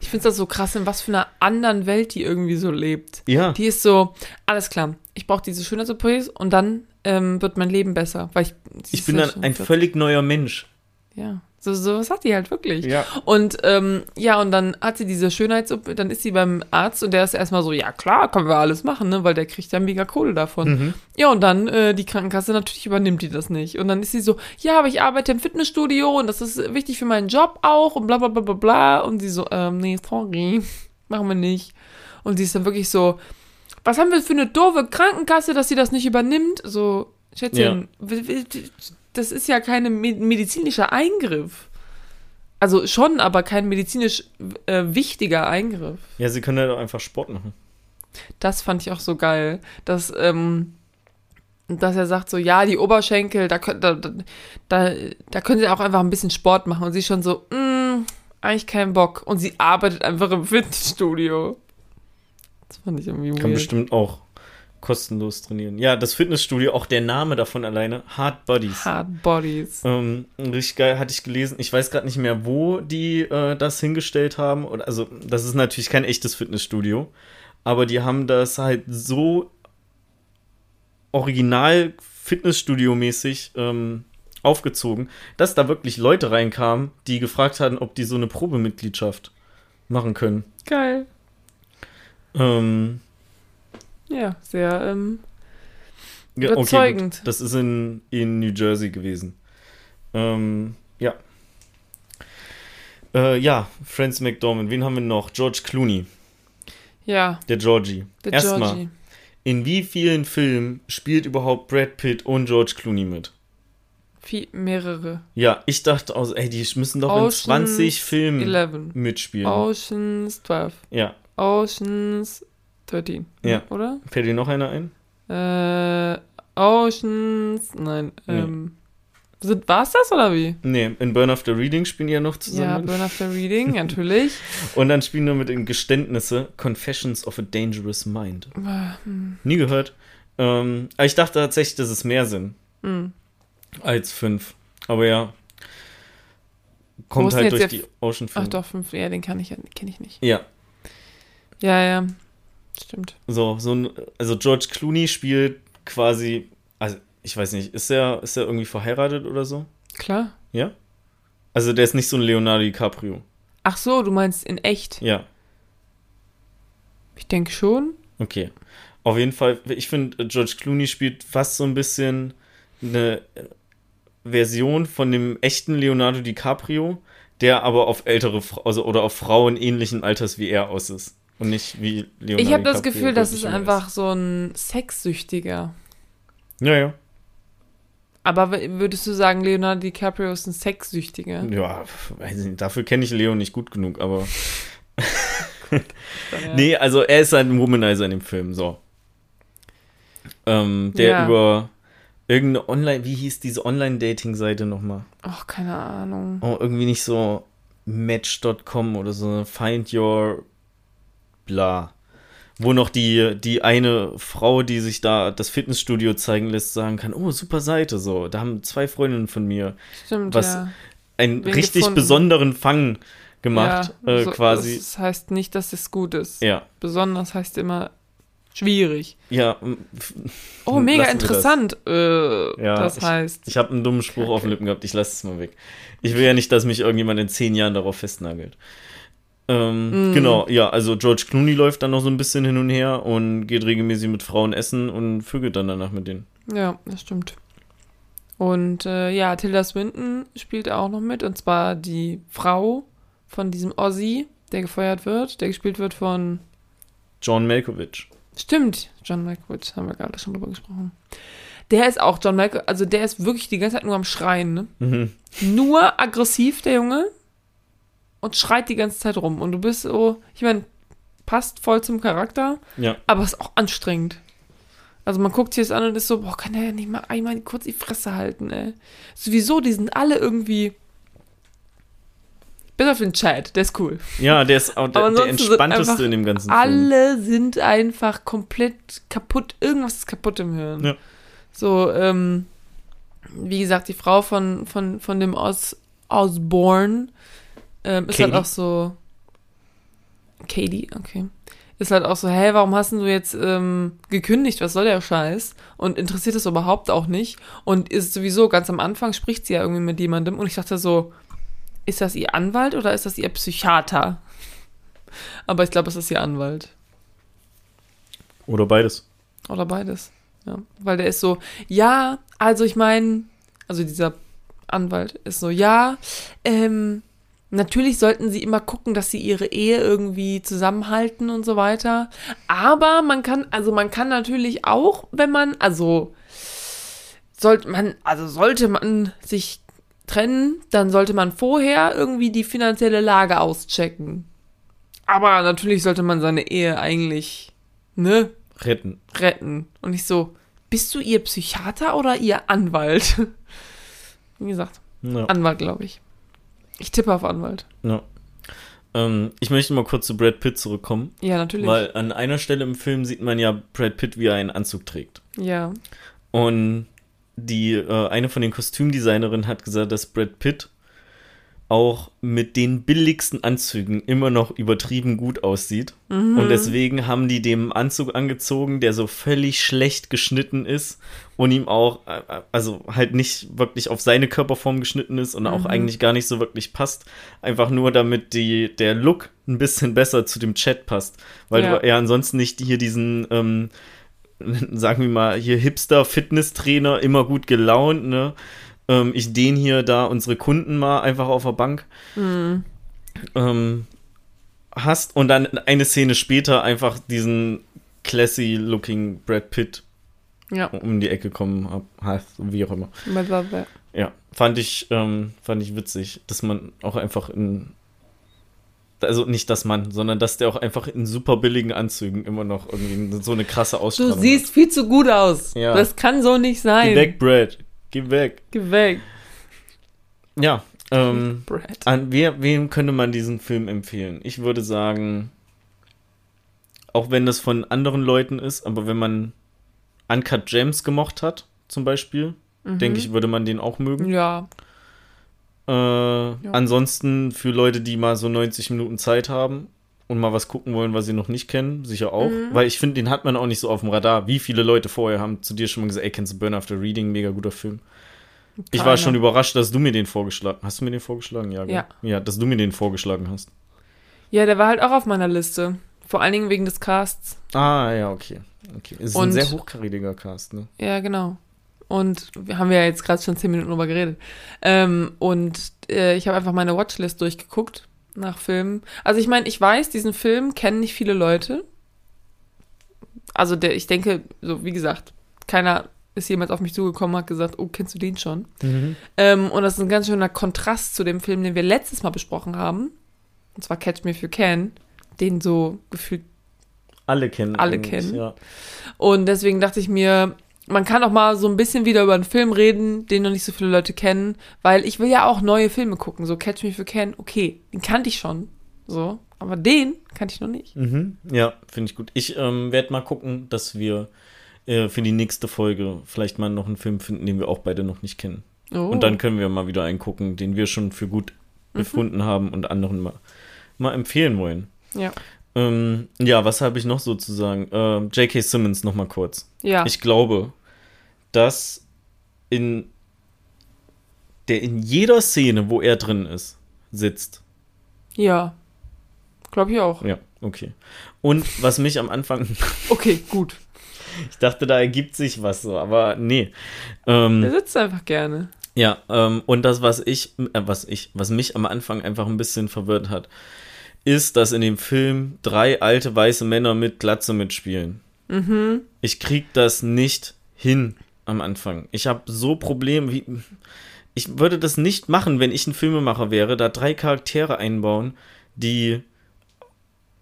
Ich finde das so krass, in was für einer anderen Welt die irgendwie so lebt. Ja, Die ist so, alles klar, ich brauche diese Schönheits-OPs und dann ähm, wird mein Leben besser. Weil ich, ich bin dann ein 40. völlig neuer Mensch. Ja, so, so was hat die halt wirklich. Ja. Und ähm, ja, und dann hat sie diese schönheits dann ist sie beim Arzt und der ist erstmal so, ja klar, können wir alles machen, ne? Weil der kriegt ja mega Kohle davon. Mhm. Ja, und dann äh, die Krankenkasse natürlich übernimmt die das nicht. Und dann ist sie so, ja, aber ich arbeite im Fitnessstudio und das ist wichtig für meinen Job auch und bla bla bla bla bla. Und sie so, ähm, nee, sorry, machen wir nicht. Und sie ist dann wirklich so, was haben wir für eine doofe Krankenkasse, dass sie das nicht übernimmt? So, Schätzchen, w- das ist ja kein medizinischer Eingriff. Also schon, aber kein medizinisch äh, wichtiger Eingriff. Ja, sie können ja doch einfach Sport machen. Das fand ich auch so geil, dass, ähm, dass er sagt so, ja, die Oberschenkel, da, da, da, da, da können sie auch einfach ein bisschen Sport machen. Und sie schon so, mm, eigentlich keinen Bock. Und sie arbeitet einfach im Fitnessstudio. Das fand ich irgendwie Kann weird. bestimmt auch kostenlos trainieren. Ja, das Fitnessstudio, auch der Name davon alleine, Hard Bodies. Hard Bodies. Ähm, richtig geil, hatte ich gelesen. Ich weiß gerade nicht mehr, wo die äh, das hingestellt haben. Oder, also, das ist natürlich kein echtes Fitnessstudio. Aber die haben das halt so original Fitnessstudio-mäßig ähm, aufgezogen, dass da wirklich Leute reinkamen, die gefragt hatten, ob die so eine Probemitgliedschaft machen können. Geil. Ähm, Ja, sehr, ähm, okay, Überzeugend. gut. Das ist in, in New Jersey gewesen. Ähm, ja. Äh, ja, Franz McDormand. Wen haben wir noch? George Clooney, ja, der Georgie. der Erstmal, Georgie. in wie vielen Filmen spielt überhaupt Brad Pitt und George Clooney mit? Viel, mehrere. Ja, ich dachte auch, ey, die müssen doch in Ocean's 20 Filmen 11. mitspielen. Oceans 12. Ja. Oceans 13. Ja. Oder? Fällt dir noch einer ein? Äh, Oceans. Nein. Ähm, sind, war's das oder wie? Nee, in Burn After Reading spielen die ja noch Ja, zusammen. Burn After Reading, natürlich. und dann spielen wir mit den Geständnisse Confessions of a Dangerous Mind. Äh, hm, Nie gehört. Ähm, aber ich dachte tatsächlich, dass es mehr sind hm. als fünf. Aber ja. Kommt halt durch die Ocean Ach Filme. doch, fünf. Ja, den kann ich, ja- kenne ich nicht. Ja, Ja, ja. Stimmt. so, so ein, also George Clooney spielt quasi, also ich weiß nicht, ist er, ist er irgendwie verheiratet oder so? Klar. Ja? Also der ist nicht so ein Leonardo DiCaprio. Ach so, du meinst in echt? Ja, Ich denke schon. okay. Auf jeden Fall, ich finde, George Clooney spielt fast so ein bisschen eine Version von dem echten Leonardo DiCaprio, der aber auf ältere, also oder auf Frauen ähnlichen Alters wie er aus ist. Und nicht wie Leonardo ich habe das Gefühl, das ist einfach so ein Sexsüchtiger. Ja, ja. Aber würdest du sagen, Leonardo DiCaprio ist ein Sexsüchtiger? Ja, weiß ich nicht. Dafür kenne ich Leo nicht gut genug, aber. Nee, also er ist ein Womanizer in dem Film, so. Ähm, der Ja. über irgendeine Online, wie hieß diese Online-Dating-Seite nochmal? Ach, keine Ahnung. Oh, irgendwie nicht so Match.com oder so, Find Your bla. Wo noch die, die eine Frau, die sich da das Fitnessstudio zeigen lässt, sagen kann, oh, super Seite, so. Da haben zwei Freundinnen von mir Stimmt, Was ja. einen Wen richtig gefunden. besonderen Fang gemacht, ja, äh, so- quasi. Das heißt nicht, dass es gut ist. Ja, Besonders heißt immer schwierig. ja. Oh, mega wir das. interessant. Äh, Ja, das ich- heißt. Ich habe einen dummen Spruch Kacke. auf den Lippen gehabt, ich lasse es mal weg. Ich will ja nicht, dass mich irgendjemand in zehn Jahren darauf festnagelt. Ähm, Mm. Genau, ja, also George Clooney läuft dann noch so ein bisschen hin und her und geht regelmäßig mit Frauen essen und vögelt dann danach mit denen. Ja, das stimmt. Und äh, ja, Tilda Swinton spielt auch noch mit. Und zwar die Frau von diesem Ozzy, der gefeuert wird, der gespielt wird von. John Malkovich. Stimmt, John Malkovich, haben wir gerade schon drüber gesprochen. Der ist auch John Malkovich, also der ist wirklich die ganze Zeit nur am Schreien, ne? Mhm. Nur aggressiv, der Junge. Und schreit die ganze Zeit rum. Und du bist so, ich meine, passt voll zum Charakter, Ja, aber ist auch anstrengend. Also man guckt sich das an und ist so, boah, kann der ja nicht mal einmal kurz die Fresse halten, ey. Sowieso, die sind alle irgendwie. Bis auf den Chat, der ist cool. ja der ist auch der, der entspannteste in dem ganzen Film. Alle sind einfach komplett kaputt. Irgendwas ist kaputt im Hirn. Ja. So, ähm, wie gesagt, die Frau von, von, von dem Os, Osborne ähm, ist halt Katie? auch so. Katie, okay. Ist halt auch so, hä, warum hast du jetzt ähm, gekündigt? Was soll der Scheiß? Und interessiert das überhaupt auch nicht. Und ist sowieso ganz am Anfang spricht sie ja irgendwie mit jemandem und ich dachte so, ist das ihr Anwalt oder ist das ihr Psychiater? Aber ich glaube, es ist ihr Anwalt. Oder beides. Oder beides. Ja. Weil der ist so, ja, also ich meine, also dieser Anwalt ist so, ja, ähm, natürlich sollten sie immer gucken, dass sie ihre Ehe irgendwie zusammenhalten und so weiter. Aber man kann, also man kann natürlich auch, wenn man, also sollte man, also sollte man sich trennen, dann sollte man vorher irgendwie die finanzielle Lage auschecken. Aber natürlich sollte man seine Ehe eigentlich, ne, Retten. retten. Und nicht so, bist du ihr Psychiater oder ihr Anwalt? Wie gesagt, Ja. Anwalt, glaube ich. Ich tippe auf Anwalt. ja. Ähm, ich möchte mal kurz zu Brad Pitt zurückkommen, Ja, natürlich. weil an einer Stelle im Film sieht man ja Brad Pitt, wie er einen Anzug trägt. ja. Und die, äh, eine von den Kostümdesignerinnen hat gesagt, dass Brad Pitt auch mit den billigsten Anzügen immer noch übertrieben gut aussieht. Mhm. Und deswegen haben die dem Anzug angezogen, der so völlig schlecht geschnitten ist und ihm auch, äh, also halt nicht wirklich auf seine Körperform geschnitten ist und auch Mhm. eigentlich gar nicht so wirklich passt. Einfach nur damit die, der Look ein bisschen besser zu dem Chat passt. Weil Ja. er ansonsten nicht hier diesen, ähm, sagen wir mal, hier Hipster-Fitnesstrainer, immer gut gelaunt, ne? Ähm, ich dehne hier da unsere Kunden mal einfach auf der Bank Mhm. ähm, hast und dann eine Szene später einfach diesen classy-looking Brad Pitt Ja. um die Ecke kommen hast, wie auch immer. Ja, fand ich, ähm, fand ich witzig, dass man auch einfach in, also nicht das Mann, sondern dass der auch einfach in super billigen Anzügen immer noch irgendwie so eine krasse Du Ausstrahlung siehst viel zu gut aus. Ja. Das kann so nicht hat. sein. Weg, Brad. Geh weg. Geh weg. Ja, ähm, Brad. An wer, wem könnte man diesen Film empfehlen? Ich würde sagen, auch wenn das von anderen Leuten ist, aber wenn man Uncut Gems gemocht hat, zum Beispiel, Mhm. denke ich, würde man den auch mögen. Ja. Äh, Ansonsten für Leute, die mal so 90 Minuten Zeit haben und mal was gucken wollen, was sie noch nicht kennen, sicher auch. Mhm. Weil ich finde, den hat man auch nicht so auf dem Radar. Wie viele Leute vorher haben zu dir schon mal gesagt, ey, kennst du Burn After Reading? Mega guter Film. Ich war schon überrascht, dass du mir den vorgeschlagen hast. Hast du mir den vorgeschlagen? Ja? Ja. Ja, dass du mir den vorgeschlagen hast. Ja, der war halt auch auf meiner Liste. Vor allen Dingen wegen des Casts. Ah, ja, okay. okay. Es ist ein Und- sehr hochkarätiger Cast, ne? Ja, genau. Und wir haben ja jetzt gerade schon zehn Minuten drüber geredet. Ähm, und äh, ich habe einfach meine Watchlist durchgeguckt nach Filmen. Also ich meine, ich weiß, diesen Film kennen nicht viele Leute. Also der, ich denke, so wie gesagt, keiner ist jemals auf mich zugekommen und hat gesagt, oh, kennst du den schon? Ähm, und das ist ein ganz schöner Kontrast zu dem Film, den wir letztes Mal besprochen haben. Und zwar Catch Me If You Can, den so gefühlt Alle kennen. Alle kennen. Ja. Und deswegen dachte ich mir, man kann auch mal so ein bisschen wieder über einen Film reden, den noch nicht so viele Leute kennen, weil ich will ja auch neue Filme gucken. So Catch Me If You Can, okay, den kannte ich schon. So, aber den kannte ich noch nicht. Mhm. Ja, finde ich gut. Ich ähm, werde mal gucken, dass wir äh, für die nächste Folge vielleicht mal noch einen Film finden, den wir auch beide noch nicht kennen. Oh. Und dann können wir mal wieder einen gucken, den wir schon für gut Mhm. befunden haben und anderen mal, mal empfehlen wollen. ja. Ähm, ja, was habe ich noch sozusagen? Ähm, J.K. Simmons noch mal kurz. Ja. Ich glaube, dass in der in jeder Szene, wo er drin ist, sitzt. ja. Glaube ich auch. Ja, okay. Und was mich am Anfang, Okay, gut. ich dachte, da ergibt sich was so, aber nee. Der Ähm, sitzt einfach gerne. ja, ähm, und das, was ich, äh, was ich, was mich am Anfang einfach ein bisschen verwirrt hat, ist, dass in dem Film drei alte weiße Männer mit Glatze mitspielen. Mhm. Ich krieg das nicht hin am Anfang. Ich habe so Probleme wie. Ich würde das nicht machen, wenn ich ein Filmemacher wäre, da drei Charaktere einbauen, die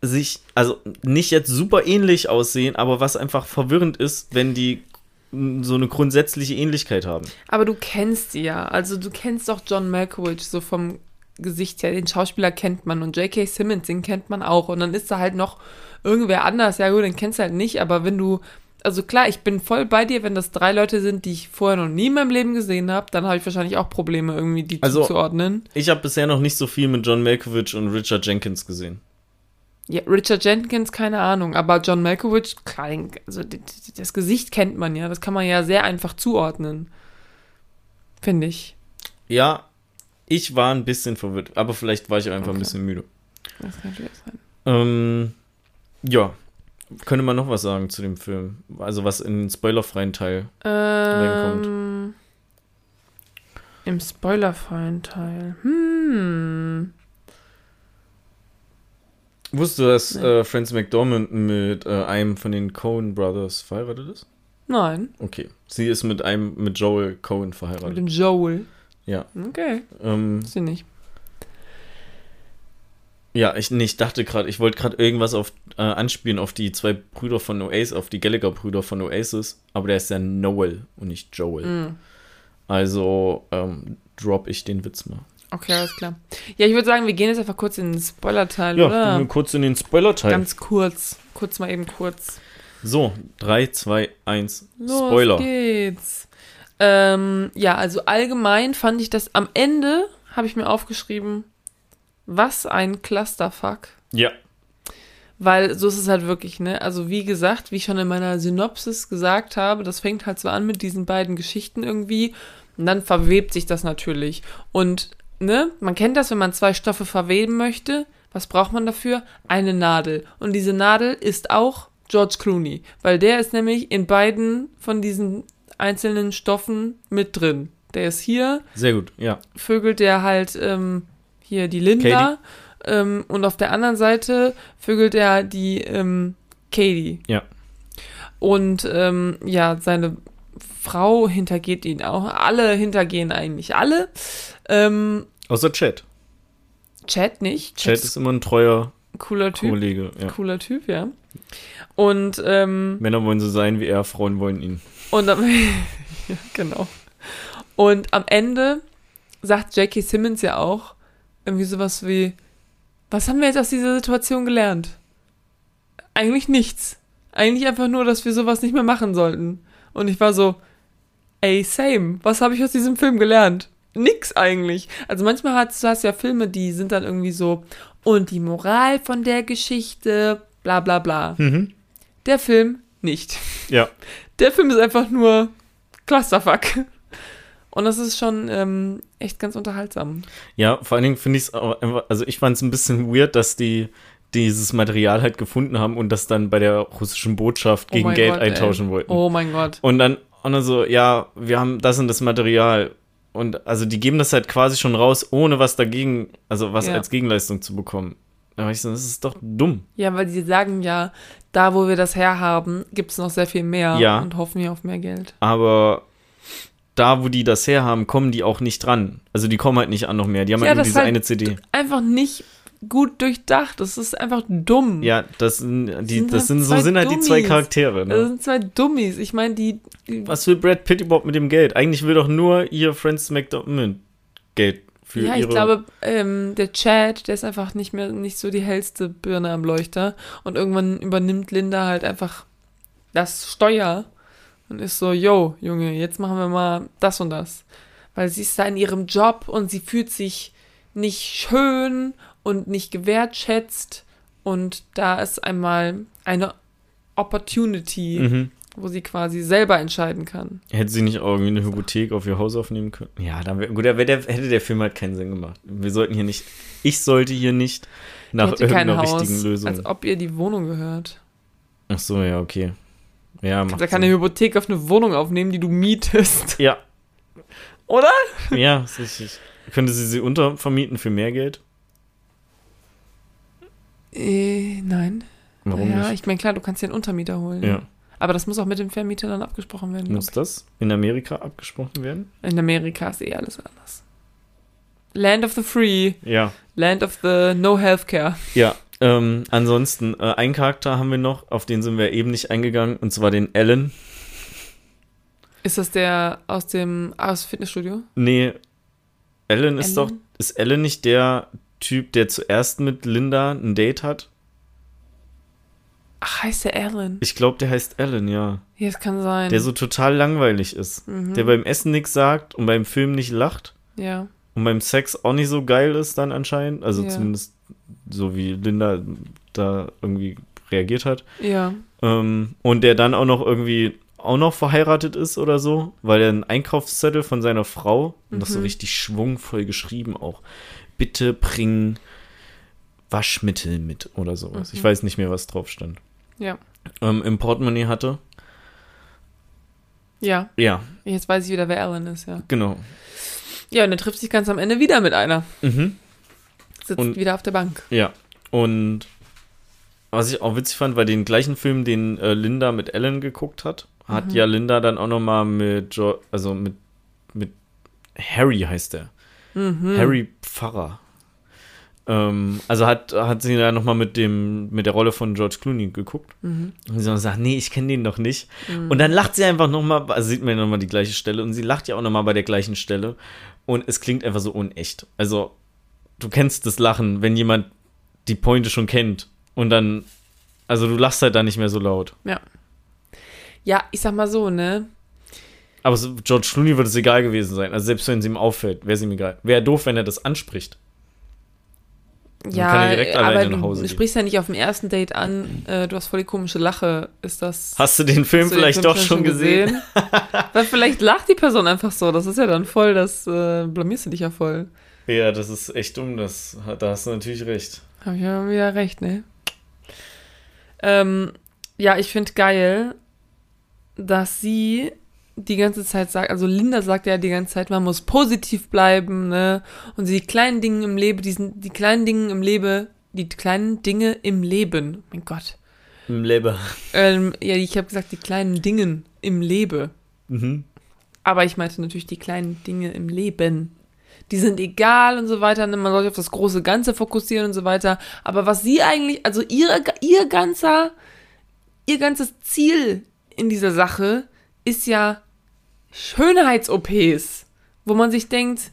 sich, also nicht jetzt super ähnlich aussehen, aber was einfach verwirrend ist, wenn die so eine grundsätzliche Ähnlichkeit haben. Aber du kennst sie ja. Also du kennst doch John Malkovich so vom Gesicht her. Den Schauspieler kennt man und J.K. Simmons, den kennt man auch. Und dann ist da halt noch irgendwer anders. Ja gut, den kennst du halt nicht. Aber wenn du, also klar, ich bin voll bei dir, wenn das drei Leute sind, die ich vorher noch nie in meinem Leben gesehen habe, dann habe ich wahrscheinlich auch Probleme, irgendwie die Also- zuzuordnen. Ich habe bisher noch nicht so viel mit John Malkovich und Richard Jenkins gesehen. Ja, Richard Jenkins, keine Ahnung. Aber John Malkovich, klar, also das Gesicht kennt man ja. Das kann man ja sehr einfach zuordnen. Finde ich. Ja, ich war ein bisschen verwirrt, aber vielleicht war ich auch einfach ein Okay. bisschen müde. Das kann natürlich sein. Ähm, ja. Könnte man noch was sagen zu dem Film? Also was in den spoilerfreien Teil. Ähm, Im spoilerfreien Teil. Hm. Wusstest du, dass Nee. äh, Frances McDormand mit äh, einem von den Coen Brothers verheiratet ist? Nein. Okay. Sie ist mit einem, mit Joel Coen Mit verheiratet. dem Joel. Ja. Okay, Ähm, sie nicht. ja, ich, nee, ich dachte gerade, ich wollte gerade irgendwas auf, äh, anspielen auf die zwei Brüder von Oasis, auf die Gallagher-Brüder von Oasis, aber der ist ja Noel und nicht Joel. Mm. Also ähm, drop ich den Witz mal. Okay, alles klar. Ja, ich würde sagen, wir gehen jetzt einfach kurz in den Spoiler-Teil, Ja, oder? wir kurz in den Spoiler-Teil. Ganz kurz. Kurz mal eben kurz. So, 3, 2, 1, Los Spoiler. geht's. Ähm, ja, also allgemein fand ich das am Ende, habe ich mir aufgeschrieben, was ein Clusterfuck. Ja, Weil so ist es halt wirklich, ne? Also wie gesagt, wie ich schon in meiner Synopsis gesagt habe, das fängt halt so an mit diesen beiden Geschichten irgendwie und dann verwebt sich das natürlich. Und, ne, man kennt das, wenn man zwei Stoffe verweben möchte. Was braucht man dafür? Eine Nadel. Und diese Nadel ist auch George Clooney, weil der ist nämlich in beiden von diesen einzelnen Stoffen mit drin. Der ist hier, sehr gut, ja. vögelt der halt ähm, hier die Linda ähm, und auf der anderen Seite vögelt er die ähm, Katie. Ja. Und ähm, ja, seine Frau hintergeht ihn auch. Alle hintergehen eigentlich alle. Ähm, Außer Chat. Chat nicht. Chat ist immer ein treuer cooler Typ. Kollege. Ja. Cooler Typ, ja. Und ähm, Männer wollen so sein wie er, Frauen wollen ihn. Und am, ja, genau. Und am Ende sagt Jackie Simmons ja auch irgendwie sowas wie, was haben wir jetzt aus dieser Situation gelernt? Eigentlich nichts. Eigentlich einfach nur, dass wir sowas nicht mehr machen sollten. Und ich war so, ey, same. Was habe ich aus diesem Film gelernt? Nix eigentlich. Also manchmal hast du hast ja Filme, die sind dann irgendwie so, und die Moral von der Geschichte, bla bla bla. Mhm. Der Film nicht. Ja. Der Film ist einfach nur Clusterfuck. Und das ist schon ähm, echt ganz unterhaltsam. Ja, vor allen Dingen finde ich es auch einfach, also ich fand es ein bisschen weird, dass die dieses Material halt gefunden haben und das dann bei der russischen Botschaft Oh gegen mein Geld Gott, ey. eintauschen wollten. Oh mein Gott. Und dann, und dann so, ja, wir haben das und das Material. Und also die geben das halt quasi schon raus, ohne was dagegen, also was Ja. als Gegenleistung zu bekommen. War ich so, das ist doch dumm. Ja, weil die sagen ja, da wo wir das herhaben, gibt es noch sehr viel mehr Ja. und hoffen hier auf mehr Geld. Aber da, wo die das herhaben, kommen die auch nicht dran. Also die kommen halt nicht an noch mehr. Die haben Ja, halt nur das diese halt- eine CD. Einfach nicht gut durchdacht. Das ist einfach dumm. Ja, das sind, die, sind das halt sind so zwei sind halt die zwei Dummies. Charaktere. Das Ne? sind zwei Dummies. Ich meine, die, die Was will Brad Pitt überhaupt mit dem Geld? Eigentlich will doch nur ihr Francis McDormand Geld für ja, ihre. ich glaube, ähm, der Chad, der ist einfach nicht mehr nicht so die hellste Birne am Leuchter. Und irgendwann übernimmt Linda halt einfach das Steuer und ist so, yo, Junge, jetzt machen wir mal das und das. Weil sie ist da in ihrem Job und sie fühlt sich nicht schön und nicht gewertschätzt. Und da ist einmal eine Opportunity, Mhm. Wo sie quasi selber entscheiden kann. Hätte sie nicht auch irgendwie eine Hypothek auf ihr Haus aufnehmen können? Ja, dann wär, gut, da wär der, hätte der Film halt keinen Sinn gemacht. Wir sollten hier nicht, ich sollte hier nicht nach irgendeiner Haus, richtigen Lösung. als ob ihr die Wohnung gehört. Ach so, ja, okay. Ja, Da macht kann eine Sinn. Hypothek auf eine Wohnung aufnehmen, die du mietest. Ja, Oder? ja, ist richtig. Könnte sie sie untervermieten für mehr Geld? Äh, nein. Warum ja, nicht? ich meine, klar, du kannst dir einen Untermieter holen. Ja. Aber das muss auch mit dem Vermieter dann abgesprochen werden. Muss das in Amerika abgesprochen werden? ich. In Amerika ist eh alles anders. Land of the Free, Ja. Land of the No Healthcare. Ja. Ähm, ansonsten, äh, einen Charakter haben wir noch, auf den sind wir eben nicht eingegangen, und zwar den Alan. Ist das der aus dem aus Fitnessstudio? Nee, Alan ist Alan? doch, ist Alan nicht der Typ, der zuerst mit Linda ein Date hat? Ach, heißt der Alan? Ich glaube, der heißt Alan, ja. Ja, es kann sein. Der so total langweilig ist. Mhm. Der beim Essen nichts sagt und beim Film nicht lacht ja. und beim Sex auch nicht so geil ist dann anscheinend. Also Ja. zumindest so wie Linda da irgendwie reagiert hat. Ja. Ähm, und der dann auch noch irgendwie auch noch verheiratet ist oder so, weil er einen Einkaufszettel von seiner Frau, und das so Mhm. richtig schwungvoll geschrieben auch, bitte bring Waschmittel mit oder sowas. Mhm. Ich weiß nicht mehr, was drauf stand. Ja. Ähm, Im Portemonnaie hatte. Ja. Ja, Jetzt weiß ich wieder, wer Alan ist, ja. genau. Ja, und er trifft sich ganz am Ende wieder mit einer. Mhm. Sitzt Und- wieder auf der Bank. Ja. Und was ich auch witzig fand, war den gleichen Film, den äh, Linda mit Ellen geguckt hat, hat Mhm. ja Linda dann auch noch mal mit jo also mit mit Harry heißt der. Mhm. Harry Pfarrer. Ähm, also hat, hat sie da nochmal mit dem, mit der Rolle von George Clooney geguckt. Mhm. Und sie sagt, nee, ich kenne den doch nicht. Und dann lacht sie einfach nochmal, also sieht man nochmal die gleiche Stelle und sie lacht ja auch nochmal bei der gleichen Stelle. Und es klingt einfach so unecht. Also, du kennst das Lachen, wenn jemand die Pointe schon kennt. Und dann, also du lachst halt da nicht mehr so laut. Ja. Ja, ich sag mal so, ne? Aber George Clooney wird es egal gewesen sein. Also selbst wenn es ihm auffällt, wäre es ihm egal. Wäre doof, wenn er das anspricht. Ja, direkt aber du, sprichst ja nicht auf dem ersten Date an, äh, du hast voll die komische Lache. Ist das. Hast du den Film du den vielleicht Film doch schon gesehen? Weil vielleicht lacht die Person einfach so. Das ist ja dann voll, das äh, blamierst du dich ja voll. Ja, das ist echt dumm. Das, da hast du natürlich recht. Hab ich ja wieder recht, ne? Ähm, ja, ich finde geil, dass sie die ganze Zeit sagt, also Linda sagt ja die ganze Zeit, man muss positiv bleiben, ne? Und die kleinen Dinge im Leben, die sind, die kleinen Dinge im Leben, die kleinen Dinge im Leben, mein Gott. Im Leber. Ähm, ja, ich habe gesagt, die kleinen Dingen im Leben. Mhm. Aber ich meinte natürlich die kleinen Dinge im Leben. Die sind egal und so weiter. ne? Man sollte auf das große Ganze fokussieren und so weiter. Aber was sie eigentlich, also ihre, ihr ganzer, ihr ganzes Ziel in dieser Sache ist ja Schönheits-OPs, wo man sich denkt,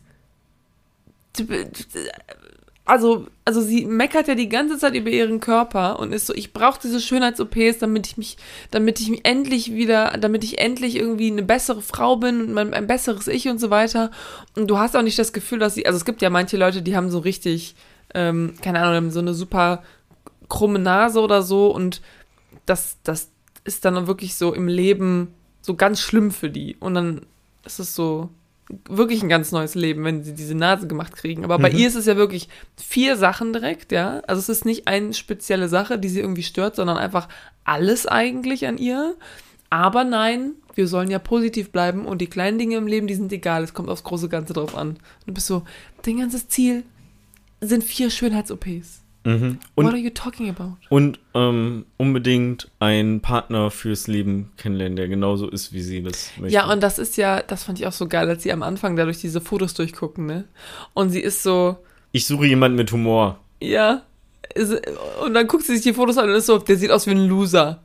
also, also sie meckert ja die ganze Zeit über ihren Körper und ist so, ich brauche diese Schönheits-OPs, damit ich mich, damit ich mich endlich wieder, damit ich endlich irgendwie eine bessere Frau bin und mein, ein besseres Ich und so weiter. Und du hast auch nicht das Gefühl, dass sie, also es gibt ja manche Leute, die haben so richtig, ähm, keine Ahnung, so eine super krumme Nase oder so und das, das ist dann wirklich so im Leben so ganz schlimm für die. Und dann ist es so wirklich ein ganz neues Leben, wenn sie diese Nase gemacht kriegen. Aber bei Mhm. ihr ist es ja wirklich vier Sachen direkt, ja. Also es ist nicht eine spezielle Sache, die sie irgendwie stört, sondern einfach alles eigentlich an ihr. Aber nein, wir sollen ja positiv bleiben und die kleinen Dinge im Leben, die sind egal. Es kommt aufs große Ganze drauf an. Und du bist so, dein ganzes Ziel sind vier Schönheits-OPs. Mhm. What are Und, you talking about? und ähm, unbedingt einen Partner fürs Leben kennenlernen, der genauso ist, wie sie das möchte. Ja, und das ist ja, das fand ich auch so geil, als sie am Anfang dadurch diese Fotos durchgucken, ne? Und sie ist so, ich suche jemanden mit Humor. ja. Und dann guckt sie sich die Fotos an und ist so, der sieht aus wie ein Loser.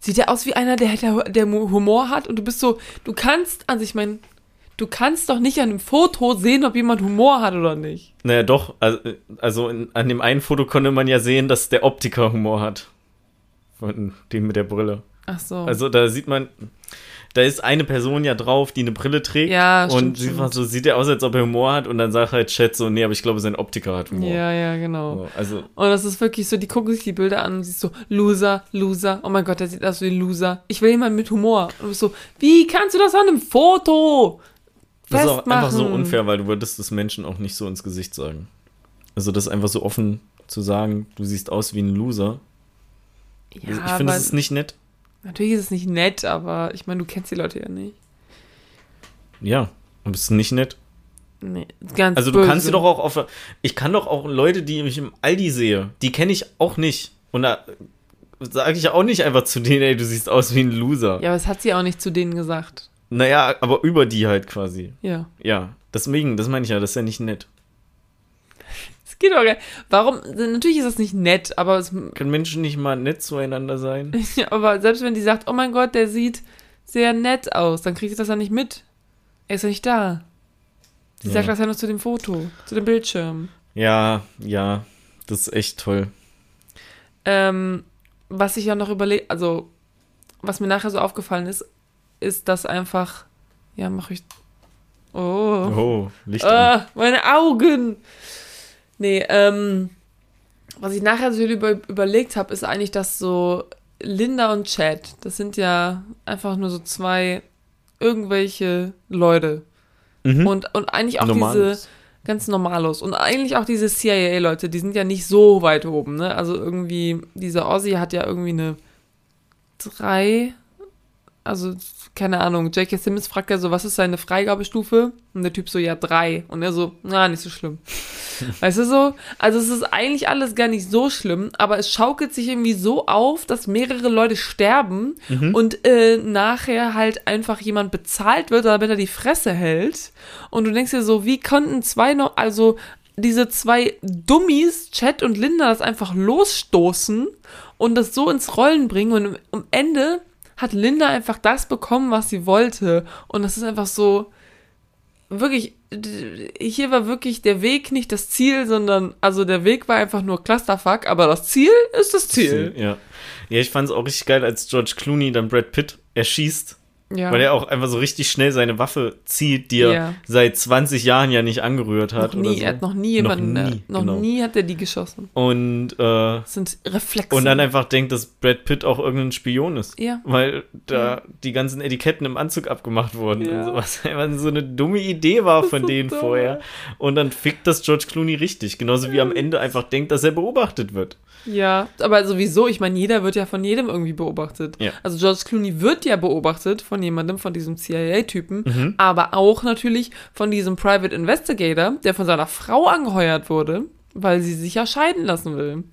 Sieht der aus wie einer, der, der, der Humor hat? Und du bist so, du kannst, also ich meine, du kannst doch nicht an einem Foto sehen, ob jemand Humor hat oder nicht. Naja, doch. Also, also in, an dem einen Foto konnte man ja sehen, dass der Optiker Humor hat. Von dem mit der Brille. Ach so. Also da sieht man, da ist eine Person ja drauf, die eine Brille trägt. Ja, Und stimmt, sie stimmt. war so, sieht er aus, als ob er Humor hat. Und dann sagt halt Chat so, nee, aber ich glaube, sein Optiker hat Humor. ja, ja, genau. So, Also, Und das ist wirklich so, die gucken sich die Bilder an und sie ist so, Loser, Loser, oh mein Gott, der sieht aus wie ein Loser. Ich will jemanden mit Humor. Und du bist so, wie kannst du das an einem Foto das ist auch festmachen? einfach so unfair, weil du würdest das Menschen auch nicht so ins Gesicht sagen. Also das einfach so offen zu sagen, du siehst aus wie ein Loser. Ja, ich finde, das ist nicht nett. natürlich ist es nicht nett, aber ich meine, du kennst die Leute ja nicht. Ja, aber es ist nicht nett. Nee, ganz Also du böse. kannst dir doch auch auf. Ich kann doch auch Leute, die ich im Aldi sehe, die kenne ich auch nicht. Und da sage ich auch nicht einfach zu denen, ey, du siehst aus wie ein Loser. Ja, aber das hat sie auch nicht zu denen gesagt. Naja, aber über die halt quasi. Ja. Ja, deswegen, das meine ich ja, das ist ja nicht nett. Es geht doch gar Warum? Natürlich ist das nicht nett, aber, es, Können Menschen nicht mal nett zueinander sein? ja, aber selbst wenn die sagt, oh mein Gott, der sieht sehr nett aus, dann kriegt sie das ja nicht mit. Er ist ja nicht da. Sie Ja. sagt das ja nur zu dem Foto, zu dem Bildschirm. Ja, ja, das ist echt toll. Ähm, was ich ja noch überlege, also was mir nachher so aufgefallen ist, ist, dass einfach, ja, mach ich. Oh. Oh, Licht. Ah, meine Augen! Nee, ähm, was ich nachher so über, überlegt habe, ist eigentlich, dass so Linda und Chad, das sind ja einfach nur so zwei irgendwelche Leute. Mhm. Und, und eigentlich auch diese Normales. ganz normalos. Und eigentlich auch diese CIA-Leute, die sind ja nicht so weit oben, ne? Also irgendwie, dieser Ozzy hat ja irgendwie eine drei also, keine Ahnung, J.K. Simmons fragt ja so, was ist seine Freigabestufe? Und der Typ so, ja, drei. Und er so, na, nicht so schlimm. weißt du so? Also, es ist eigentlich alles gar nicht so schlimm, aber es schaukelt sich irgendwie so auf, dass mehrere Leute sterben Mhm. und äh, nachher halt einfach jemand bezahlt wird, damit er die Fresse hält. Und du denkst dir so, wie konnten zwei noch, also diese zwei Dummies, Chad und Linda, das einfach losstoßen und das so ins Rollen bringen und am Ende hat Linda einfach das bekommen, was sie wollte. Und das ist einfach so, wirklich, hier war wirklich der Weg nicht das Ziel, sondern, also der Weg war einfach nur Clusterfuck, aber das Ziel ist das Ziel. Ja. Ja, ich fand es auch richtig geil, als George Clooney dann Brad Pitt erschießt, Ja. weil er auch einfach so richtig schnell seine Waffe zieht, die er Ja. seit 20 Jahren ja nicht angerührt hat. noch nie, so. er hat noch nie jemanden, Noch nie, nie, noch genau. nie hat er die geschossen. Und, äh, Das sind Reflexe. und dann einfach denkt, dass Brad Pitt auch irgendein Spion ist. Ja. Weil da die ganzen Etiketten im Anzug abgemacht wurden Ja. und sowas. Einfach so eine dumme Idee war von so denen dumm. vorher. Und dann fickt das George Clooney richtig. Genauso wie am Ende einfach denkt, dass er beobachtet wird. Ja, aber sowieso, ich meine, jeder wird ja von jedem irgendwie beobachtet. Ja. Also George Clooney wird ja beobachtet von jemandem, von diesem CIA-Typen, Mhm. aber auch natürlich von diesem Private Investigator, der von seiner Frau angeheuert wurde, weil sie sich ja scheiden lassen will.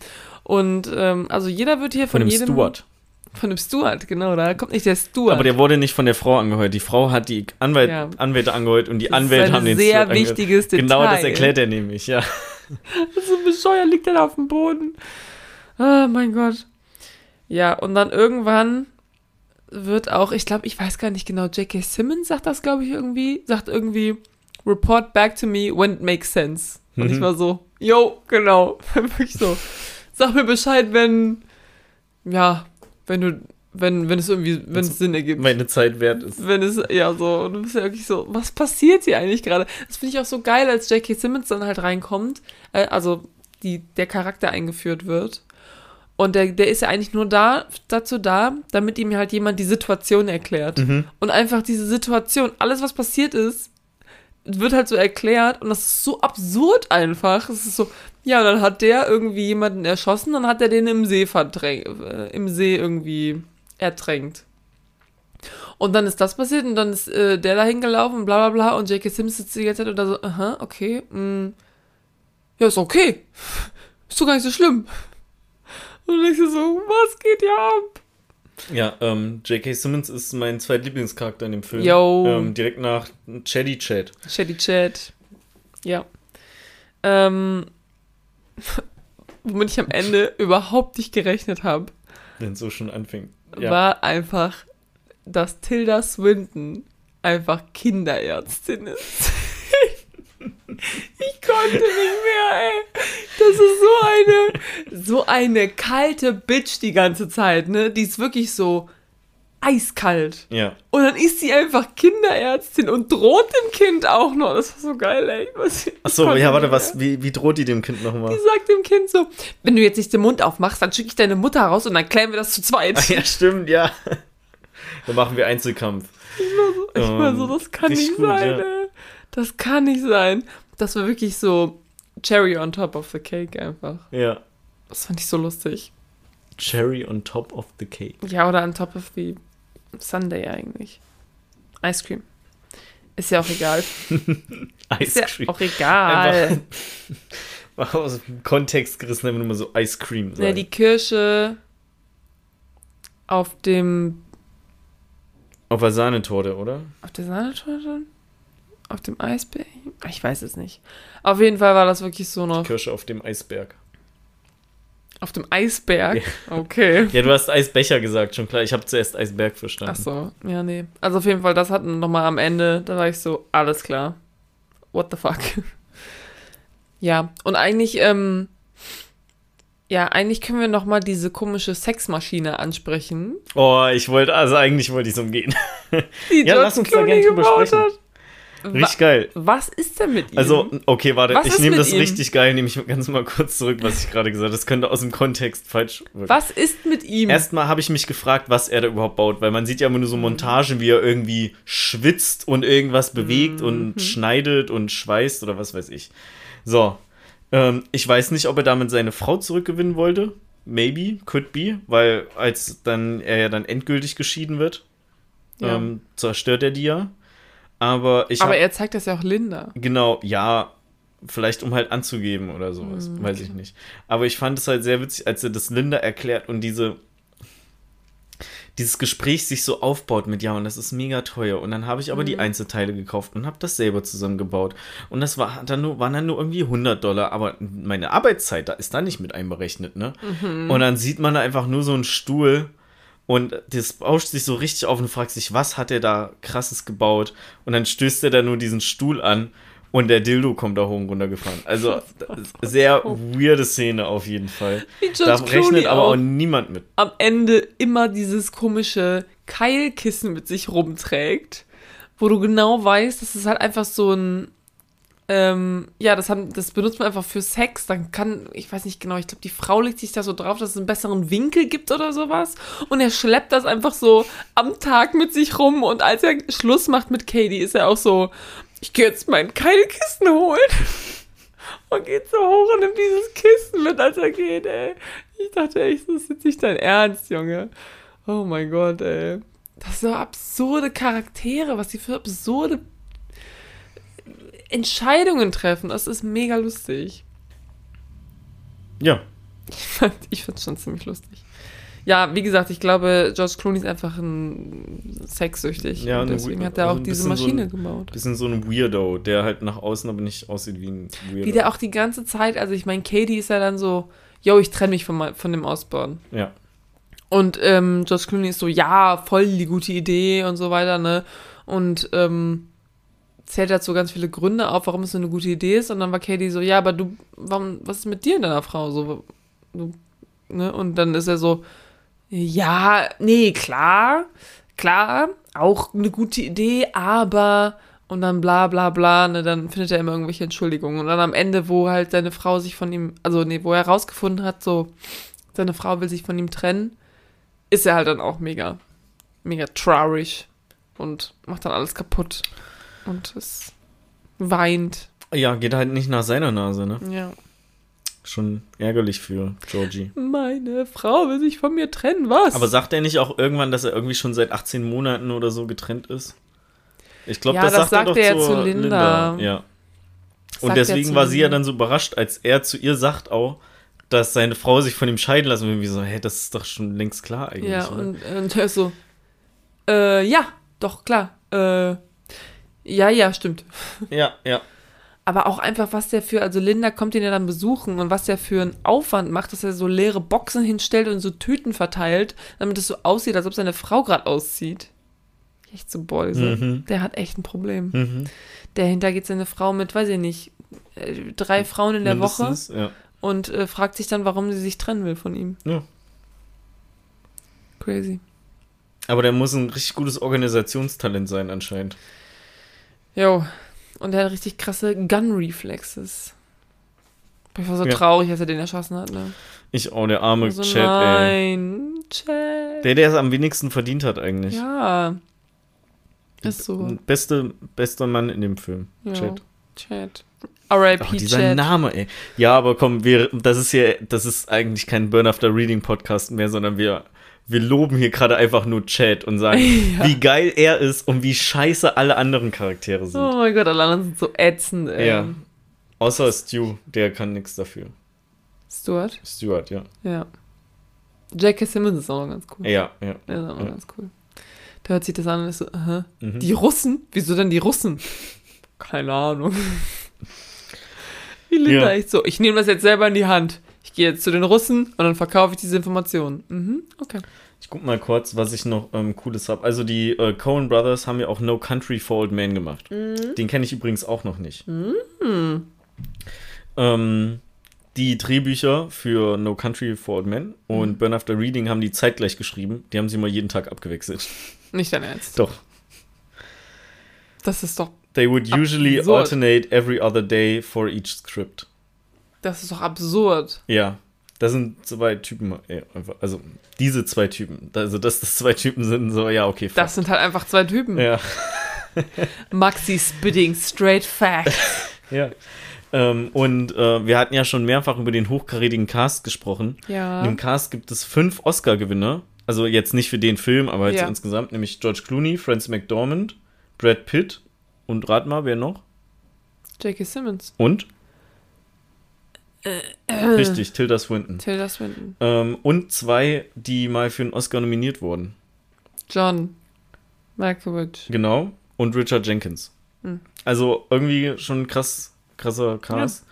Und ähm, also jeder wird hier Von, von, dem jedem Steward. von dem Steward, genau, da kommt nicht der Steward. Aber der wurde nicht von der Frau angeheuert. Die Frau hat die Anwalt, Ja. Anwälte angeheuert und die Das Anwälte haben den sehr Steward angeheuert. wichtiges Detail. Genau das erklärt er nämlich, ja. so bescheuert liegt er da auf dem Boden. Ah, mein Gott. Ja, und dann irgendwann wird auch, ich glaube, ich weiß gar nicht genau, J.K. Simmons sagt das, glaube ich, irgendwie, sagt irgendwie, report back to me when it makes sense. Und Mhm. ich war so, yo, genau, wirklich so. Sag mir Bescheid, wenn, ja, wenn du, wenn, wenn es irgendwie, wenn es Sinn ergibt. Meine Zeit wert ist. Wenn es, ja, so, und du bist ja wirklich so, was passiert hier eigentlich gerade? Das finde ich auch so geil, als J.K. Simmons dann halt reinkommt, äh, also die, der Charakter eingeführt wird. Und der, der ist ja eigentlich nur da, dazu da, damit ihm halt jemand die Situation erklärt. Mhm. Und einfach diese Situation, alles was passiert ist, wird halt so erklärt und das ist so absurd einfach. Es ist so, ja, und dann hat der irgendwie jemanden erschossen, dann hat er den im See verdrängt, äh, im See irgendwie ertränkt. Und dann ist das passiert und dann ist äh, der da hingelaufen und bla bla bla und J.K. Simmons sitzt die ganze Zeit und da so, aha, okay, mh, ja, ist okay. Ist doch gar nicht so schlimm. Und dir so, was geht hier ab? Ja, ähm, J.K. Simmons ist mein zweitlieblingscharakter in dem Film. Yo. Ähm, direkt nach Chaddy Chad. Shady Chat. Ja. Ähm, womit ich am Ende überhaupt nicht gerechnet habe, Wenn es so schon anfängt. Ja. war einfach, dass Tilda Swinton einfach Kinderärztin ist. ich konnte nicht mehr, ey. Das ist so eine, so eine kalte Bitch die ganze Zeit, ne? Die ist wirklich so eiskalt. ja. Und dann ist sie einfach Kinderärztin und droht dem Kind auch noch. Das war so geil, ey. Was, Achso, ja, warte, was, wie, wie droht die dem Kind nochmal? Die sagt dem Kind so, wenn du jetzt nicht den Mund aufmachst, dann schicke ich deine Mutter raus und dann klären wir das zu zweit. Ah, ja, stimmt, ja. Dann machen wir Einzelkampf. Ich war so, Ähm, das kann nicht gut, sein, ja. ey. Das kann nicht sein. Das war wirklich so Cherry on top of the cake einfach. Ja. Das fand ich so lustig. Cherry on top of the cake. Ja, oder on top of the Sunday eigentlich. Ice Cream. Ist ja auch egal. Ice ja Cream. auch egal. Einfach aus dem Kontext gerissen, wenn du mal so Ice Cream Ja, sagst. die Kirsche auf dem Auf der Sahnetorte, oder? Auf der Sahnetorte? Auf dem Eisberg? Ich weiß es nicht. Auf jeden Fall war das wirklich so noch. Kirsche auf dem Eisberg. Auf dem Eisberg? Okay. Ja, du hast Eisbecher gesagt, schon klar. Ich habe zuerst Eisberg verstanden. Ach so, ja, nee. Also auf jeden Fall, das hatten nochmal am Ende, da war ich so, alles klar. What the fuck? ja, und eigentlich, ähm, ja, eigentlich können wir nochmal diese komische Sexmaschine ansprechen, Oh, ich wollte, also eigentlich wollte ich es umgehen. die Ja, lass uns da Clooney gern drüber gebaut sprechen. hat. Richtig geil. Was ist denn mit ihm? Also, okay, warte, Was ich nehme das ihm? richtig geil, nehme ich ganz mal kurz zurück, was ich gerade gesagt habe. Das könnte aus dem Kontext falsch wirken. was ist mit ihm? Erstmal habe ich mich gefragt, was er da überhaupt baut, weil man sieht ja immer nur so Montagen, wie er irgendwie schwitzt und irgendwas bewegt Mhm. und schneidet und schweißt oder was weiß ich. So, ähm, ich weiß nicht, ob er damit seine Frau zurückgewinnen wollte. Maybe, could be, weil als dann er ja dann endgültig geschieden wird, Ja. ähm, zerstört er die ja. Aber ich Aber hab, er zeigt das ja auch Linda. genau, ja, vielleicht um halt anzugeben oder sowas, Hm, weiß ich nicht. Aber ich fand es halt sehr witzig, als er das Linda erklärt und diese dieses Gespräch sich so aufbaut mit, ja, und das ist mega teuer. Und dann habe ich aber die Einzelteile gekauft und habe das selber zusammengebaut. Und das war dann nur, waren dann nur irgendwie 100 Dollar, aber meine Arbeitszeit, da ist da nicht mit einberechnet, ne? Und dann sieht man da einfach nur so einen Stuhl und das bauscht sich so richtig auf und fragt sich, was hat er da krasses gebaut? Und dann stößt er da nur diesen Stuhl an und der Dildo kommt da hoch und runter gefahren. Also sehr weirde Szene auf jeden Fall. Da rechnet aber auch. auch niemand mit. am Ende immer dieses komische Keilkissen mit sich rumträgt, wo du genau weißt, das ist halt einfach so ein, ähm, ja, das, haben, das benutzt man einfach für Sex. Dann kann, ich weiß nicht genau, ich glaube, die Frau legt sich da so drauf, dass es einen besseren Winkel gibt oder sowas. Und er schleppt das einfach so am Tag mit sich rum. Und als er Schluss macht mit Katie, ist er auch so, ich gehe jetzt mein Keilkissen holen. Und geht so hoch und nimmt dieses Kissen mit, als er geht, ey. Ich dachte echt, das ist jetzt nicht dein Ernst, Junge. Oh mein Gott, ey. Das sind so absurde Charaktere, was sie für absurde Entscheidungen treffen. Das ist mega lustig. Ja, Ich fand ich fand's schon ziemlich lustig. Ja, wie gesagt, ich glaube, George Clooney ist einfach ein sexsüchtig. Ja, und deswegen hat er also auch ein diese bisschen so Maschine ein- gebaut. bisschen so ein Weirdo, der halt nach außen aber nicht aussieht wie ein Weirdo. Wie der auch die ganze Zeit, also ich meine, Katie ist ja dann so, yo, ich trenne mich von, von dem Osborn. Ja, Und ähm, George Clooney ist so, ja, voll die gute Idee und so weiter, ne? Und ähm, zählt dazu ganz viele Gründe auf, warum es so eine gute Idee ist. Und dann war Katie so, ja, aber du, warum, was ist mit dir und deiner Frau? So, du, ne? Und dann ist er so, ja, nee, klar, klar, auch eine gute Idee, aber und dann bla bla bla, ne, dann findet er immer irgendwelche Entschuldigungen. Und dann am Ende, wo halt seine Frau sich von ihm, also nee, wo er herausgefunden hat, so, seine Frau will sich von ihm trennen, ist er halt dann auch mega, mega traurig und macht dann alles kaputt. Und es weint. ja, geht halt nicht nach seiner Nase, ne? Ja. Schon ärgerlich für Georgie. Meine Frau will sich von mir trennen, was? Aber sagt er nicht auch irgendwann, dass er irgendwie schon seit 18 Monaten oder so getrennt ist? Ich glaube, Ja, das, das sagt, sagt er doch zur zu Linda. Ja. Sagt Und deswegen zu war sie ja Linda. dann so überrascht, als er zu ihr sagt auch, dass seine Frau sich von ihm scheiden lassen will. Wie so, hä, das ist doch schon längst klar eigentlich. Ja, oder? und, und er ist so, äh, ja, doch, klar. Äh, ja, ja, stimmt. ja, ja. Aber auch einfach, was der für, also Linda kommt ihn ja dann besuchen und was der für einen Aufwand macht, dass er so leere Boxen hinstellt und so Tüten verteilt, damit es so aussieht, als ob seine Frau gerade auszieht. Echt so Beuse. Mhm. Der hat echt ein Problem. Mhm. Dahinter geht seine Frau mit, weiß ich nicht, äh, drei Frauen in der Woche Mindestens, Ja. und äh, fragt sich dann, warum sie sich trennen will von ihm. Ja. Crazy. Aber der muss ein richtig gutes Organisationstalent sein, anscheinend. Jo. Und er hat richtig krasse Gun-Reflexes. Ich war so Ja. traurig, als er den erschossen hat, ne? Ich auch, der arme Also Chad, ey. nein, Chad. Der, der es am wenigsten verdient hat, eigentlich. Ja. Ist so. Beste, bester Mann in dem Film. Ja. Chad. Chad. R.I.P. dieser Chad. Name, ey. Ja, aber komm, wir, das ist ja, das ist eigentlich kein Burn After Reading Podcast mehr, sondern wir, wir loben hier gerade einfach nur Chad und sagen, Ja. wie geil er ist und wie scheiße alle anderen Charaktere sind. Oh mein Gott, alle anderen sind so ätzend, ey. Ja. Außer Stu, der kann nichts dafür. Stuart? Stuart, ja. Ja. J.K. Simmons ist auch noch ganz cool. Ja, ja. Der ist auch noch Ja. ganz cool. Der hört sich das an und ist so, aha. Mhm. Die Russen? Wieso denn die Russen? Keine Ahnung. Wie Linda Ja. echt so, ich nehme das jetzt selber in die Hand. Ich gehe jetzt zu den Russen und dann verkaufe ich diese Informationen. Mhm, okay. Ich guck mal kurz, was ich noch ähm, Cooles habe. Also die äh, Coen Brothers haben ja auch No Country for Old Men gemacht. Den kenne ich übrigens auch noch nicht. Ähm, die Drehbücher für No Country for Old Men und Burn After Reading haben die zeitgleich geschrieben. Die haben sie mal jeden Tag abgewechselt. Nicht dein Ernst. Doch. Das ist doch, They would usually Absurd. alternate every other day for each script. Das ist doch absurd. Ja. Das sind zwei Typen, also diese zwei Typen. Also, dass das zwei Typen sind, so, ja, okay. fuck. Das sind halt einfach zwei Typen. ja. Maxi spitting straight facts. Ja. Ähm, und äh, wir hatten ja schon mehrfach über den hochkarätigen Cast gesprochen. Ja. In dem Cast gibt es fünf Oscar-Gewinner Also jetzt nicht für den Film, aber jetzt Ja. insgesamt, nämlich George Clooney, Francis McDormand, Brad Pitt und rat mal, wer noch? J.K. Simmons. Und? Äh. Richtig, Tilda Swinton. Tilda Swinton. Ähm, und zwei, die mal für einen Oscar nominiert wurden. John Malkovich. Genau. Und Richard Jenkins. Hm. Also irgendwie schon krass, krasser Cast.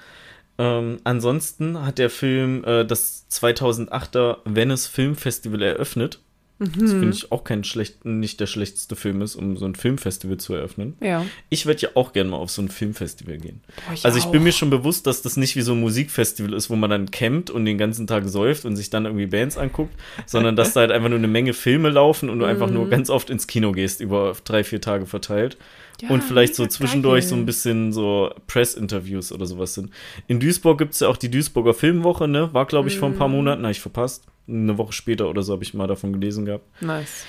Ähm, ansonsten hat der Film äh, das 2008er Venice Film Festival eröffnet. Das finde ich auch kein schlecht, nicht der schlechteste Film ist, um so ein Filmfestival zu eröffnen. Ja. Ich würde ja auch gerne mal auf so ein Filmfestival gehen. Boah, ich Also ich bin auch. mir schon bewusst, dass das nicht wie so ein Musikfestival ist, wo man dann campt und den ganzen Tag säuft und sich dann irgendwie Bands anguckt, sondern dass da halt einfach nur eine Menge Filme laufen und du einfach Mhm. nur ganz oft ins Kino gehst, über drei, vier Tage verteilt. Ja, und vielleicht so zwischendurch geil. so ein bisschen so Press-Interviews oder sowas sind. In Duisburg gibt es ja auch die Duisburger Filmwoche, ne? War, glaube ich, vor ein paar Mhm. Monaten, habe ich verpasst. Eine Woche später oder so habe ich mal davon gelesen gehabt. Nice.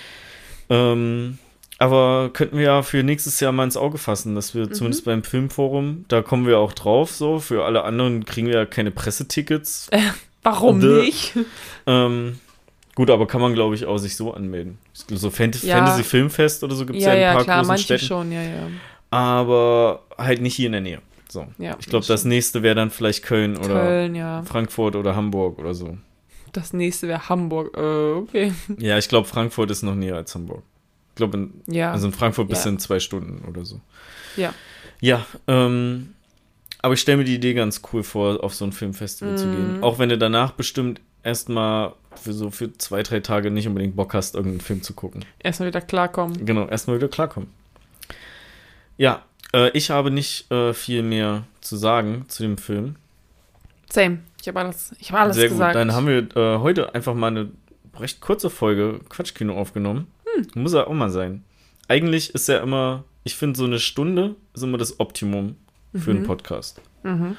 Ähm, aber könnten wir ja für nächstes Jahr mal ins Auge fassen, dass Mhm. wir zumindest beim Filmforum, da kommen wir auch drauf, so. Für alle anderen kriegen wir ja keine Pressetickets. Warum Dö. nicht? ähm, gut, aber kann man, glaube ich, auch sich so anmelden. So Fant Ja. Fantasy Filmfest oder so gibt es Ja, ja, ja, ein paar klar, großen manche Städten. schon, ja, ja. Aber halt nicht hier in der Nähe. So. ja Ich glaube, das nächste wäre dann vielleicht Köln oder Köln, ja. Frankfurt oder Hamburg oder so. Das nächste wäre Hamburg. Äh, okay. Ja, ich glaube, Frankfurt ist noch näher als Hamburg. Ich glaube, in, Ja. also in Frankfurt bis Ja. in zwei Stunden oder so. ja. Ja, ähm, aber ich stelle mir die Idee ganz cool vor, auf so ein Filmfestival zu gehen. Mhm. Auch wenn du danach bestimmt erstmal für so für zwei, drei Tage nicht unbedingt Bock hast, irgendeinen Film zu gucken. Erstmal wieder klarkommen. Genau, erstmal wieder klarkommen. Ja, äh, ich habe nicht äh, viel mehr zu sagen zu dem Film. Same. Ich habe alles, ich hab alles Sehr gesagt. gut. Dann haben wir äh, heute einfach mal eine recht kurze Folge Quatschkino aufgenommen. Hm. Muss ja auch mal sein. Eigentlich ist ja immer, ich finde, so eine Stunde ist immer das Optimum für einen Podcast. Mhm.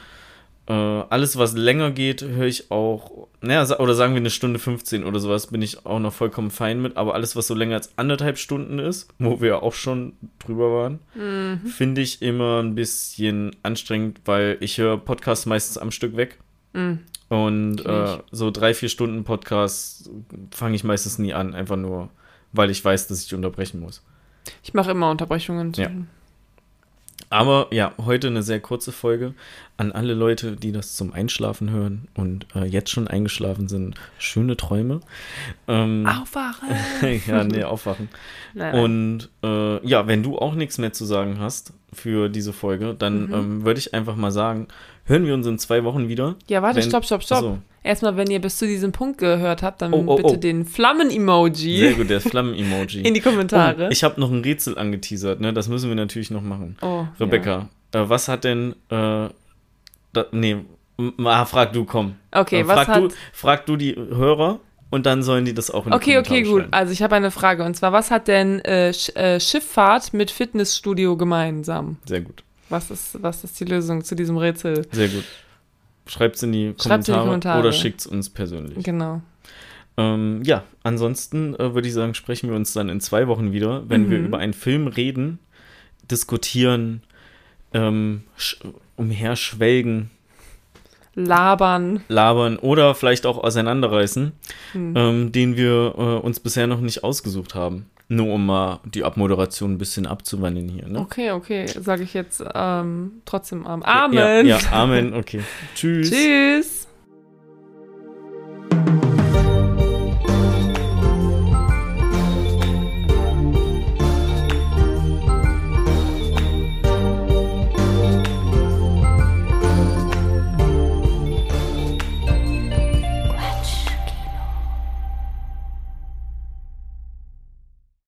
Äh, alles, was länger geht, höre ich auch, naja, oder sagen wir eine Stunde 15 oder sowas, bin ich auch noch vollkommen fein mit. Aber alles, was so länger als anderthalb Stunden ist, wo wir auch schon drüber waren, Mhm. finde ich immer ein bisschen anstrengend, weil ich höre Podcasts meistens am Stück weg. Mhm. Und äh, so drei, vier Stunden Podcasts fange ich meistens nie an, einfach nur, weil ich weiß, dass ich unterbrechen muss. Ich mache immer Unterbrechungen. Ja. Aber ja, heute eine sehr kurze Folge. An alle Leute, die das zum Einschlafen hören und äh, jetzt schon eingeschlafen sind, schöne Träume. Ähm, Aufwachen. ja, nee, aufwachen. Nein, nein. Und äh, ja, wenn du auch nichts mehr zu sagen hast für diese Folge, dann Mhm. ähm, würde ich einfach mal sagen, hören wir uns in zwei Wochen wieder. ja, warte, wenn- stopp, stopp, stopp. Achso, Erstmal, wenn ihr bis zu diesem Punkt gehört habt, dann Oh, oh, bitte oh. den Flammen-Emoji sehr gut, der Flammen-Emoji. in die Kommentare. Oh, ich habe noch ein Rätsel angeteasert, ne? Das müssen wir natürlich noch machen. oh, Rebecca, äh, was hat denn, äh, da, nee, ah, frag du, komm. Ja. Okay, Äh, was frag, hat. du, frag du die Hörer und dann sollen die das auch in Okay, okay, Kommentare gut. Also ich habe eine Frage und zwar, was hat denn äh, Sch äh, Schifffahrt mit Fitnessstudio gemeinsam? Sehr gut, Was ist, was ist die Lösung zu diesem Rätsel? sehr gut. Schreibt's in die Schreibt's in die Kommentare, oder schickt's uns persönlich. Genau. Ähm, ja, ansonsten äh, würde ich sagen, sprechen wir uns dann in zwei Wochen wieder, wenn wir Mhm. über einen Film reden, diskutieren, ähm, sch umherschwelgen, Labern. labern oder vielleicht auch auseinanderreißen, Hm. ähm, den wir äh, uns bisher noch nicht ausgesucht haben. Nur um mal die Abmoderation ein bisschen abzuwandeln hier. Ne? Okay, okay, sage ich jetzt ähm, trotzdem Ja, Amen. Ja, Amen, okay. Tschüss. Tschüss.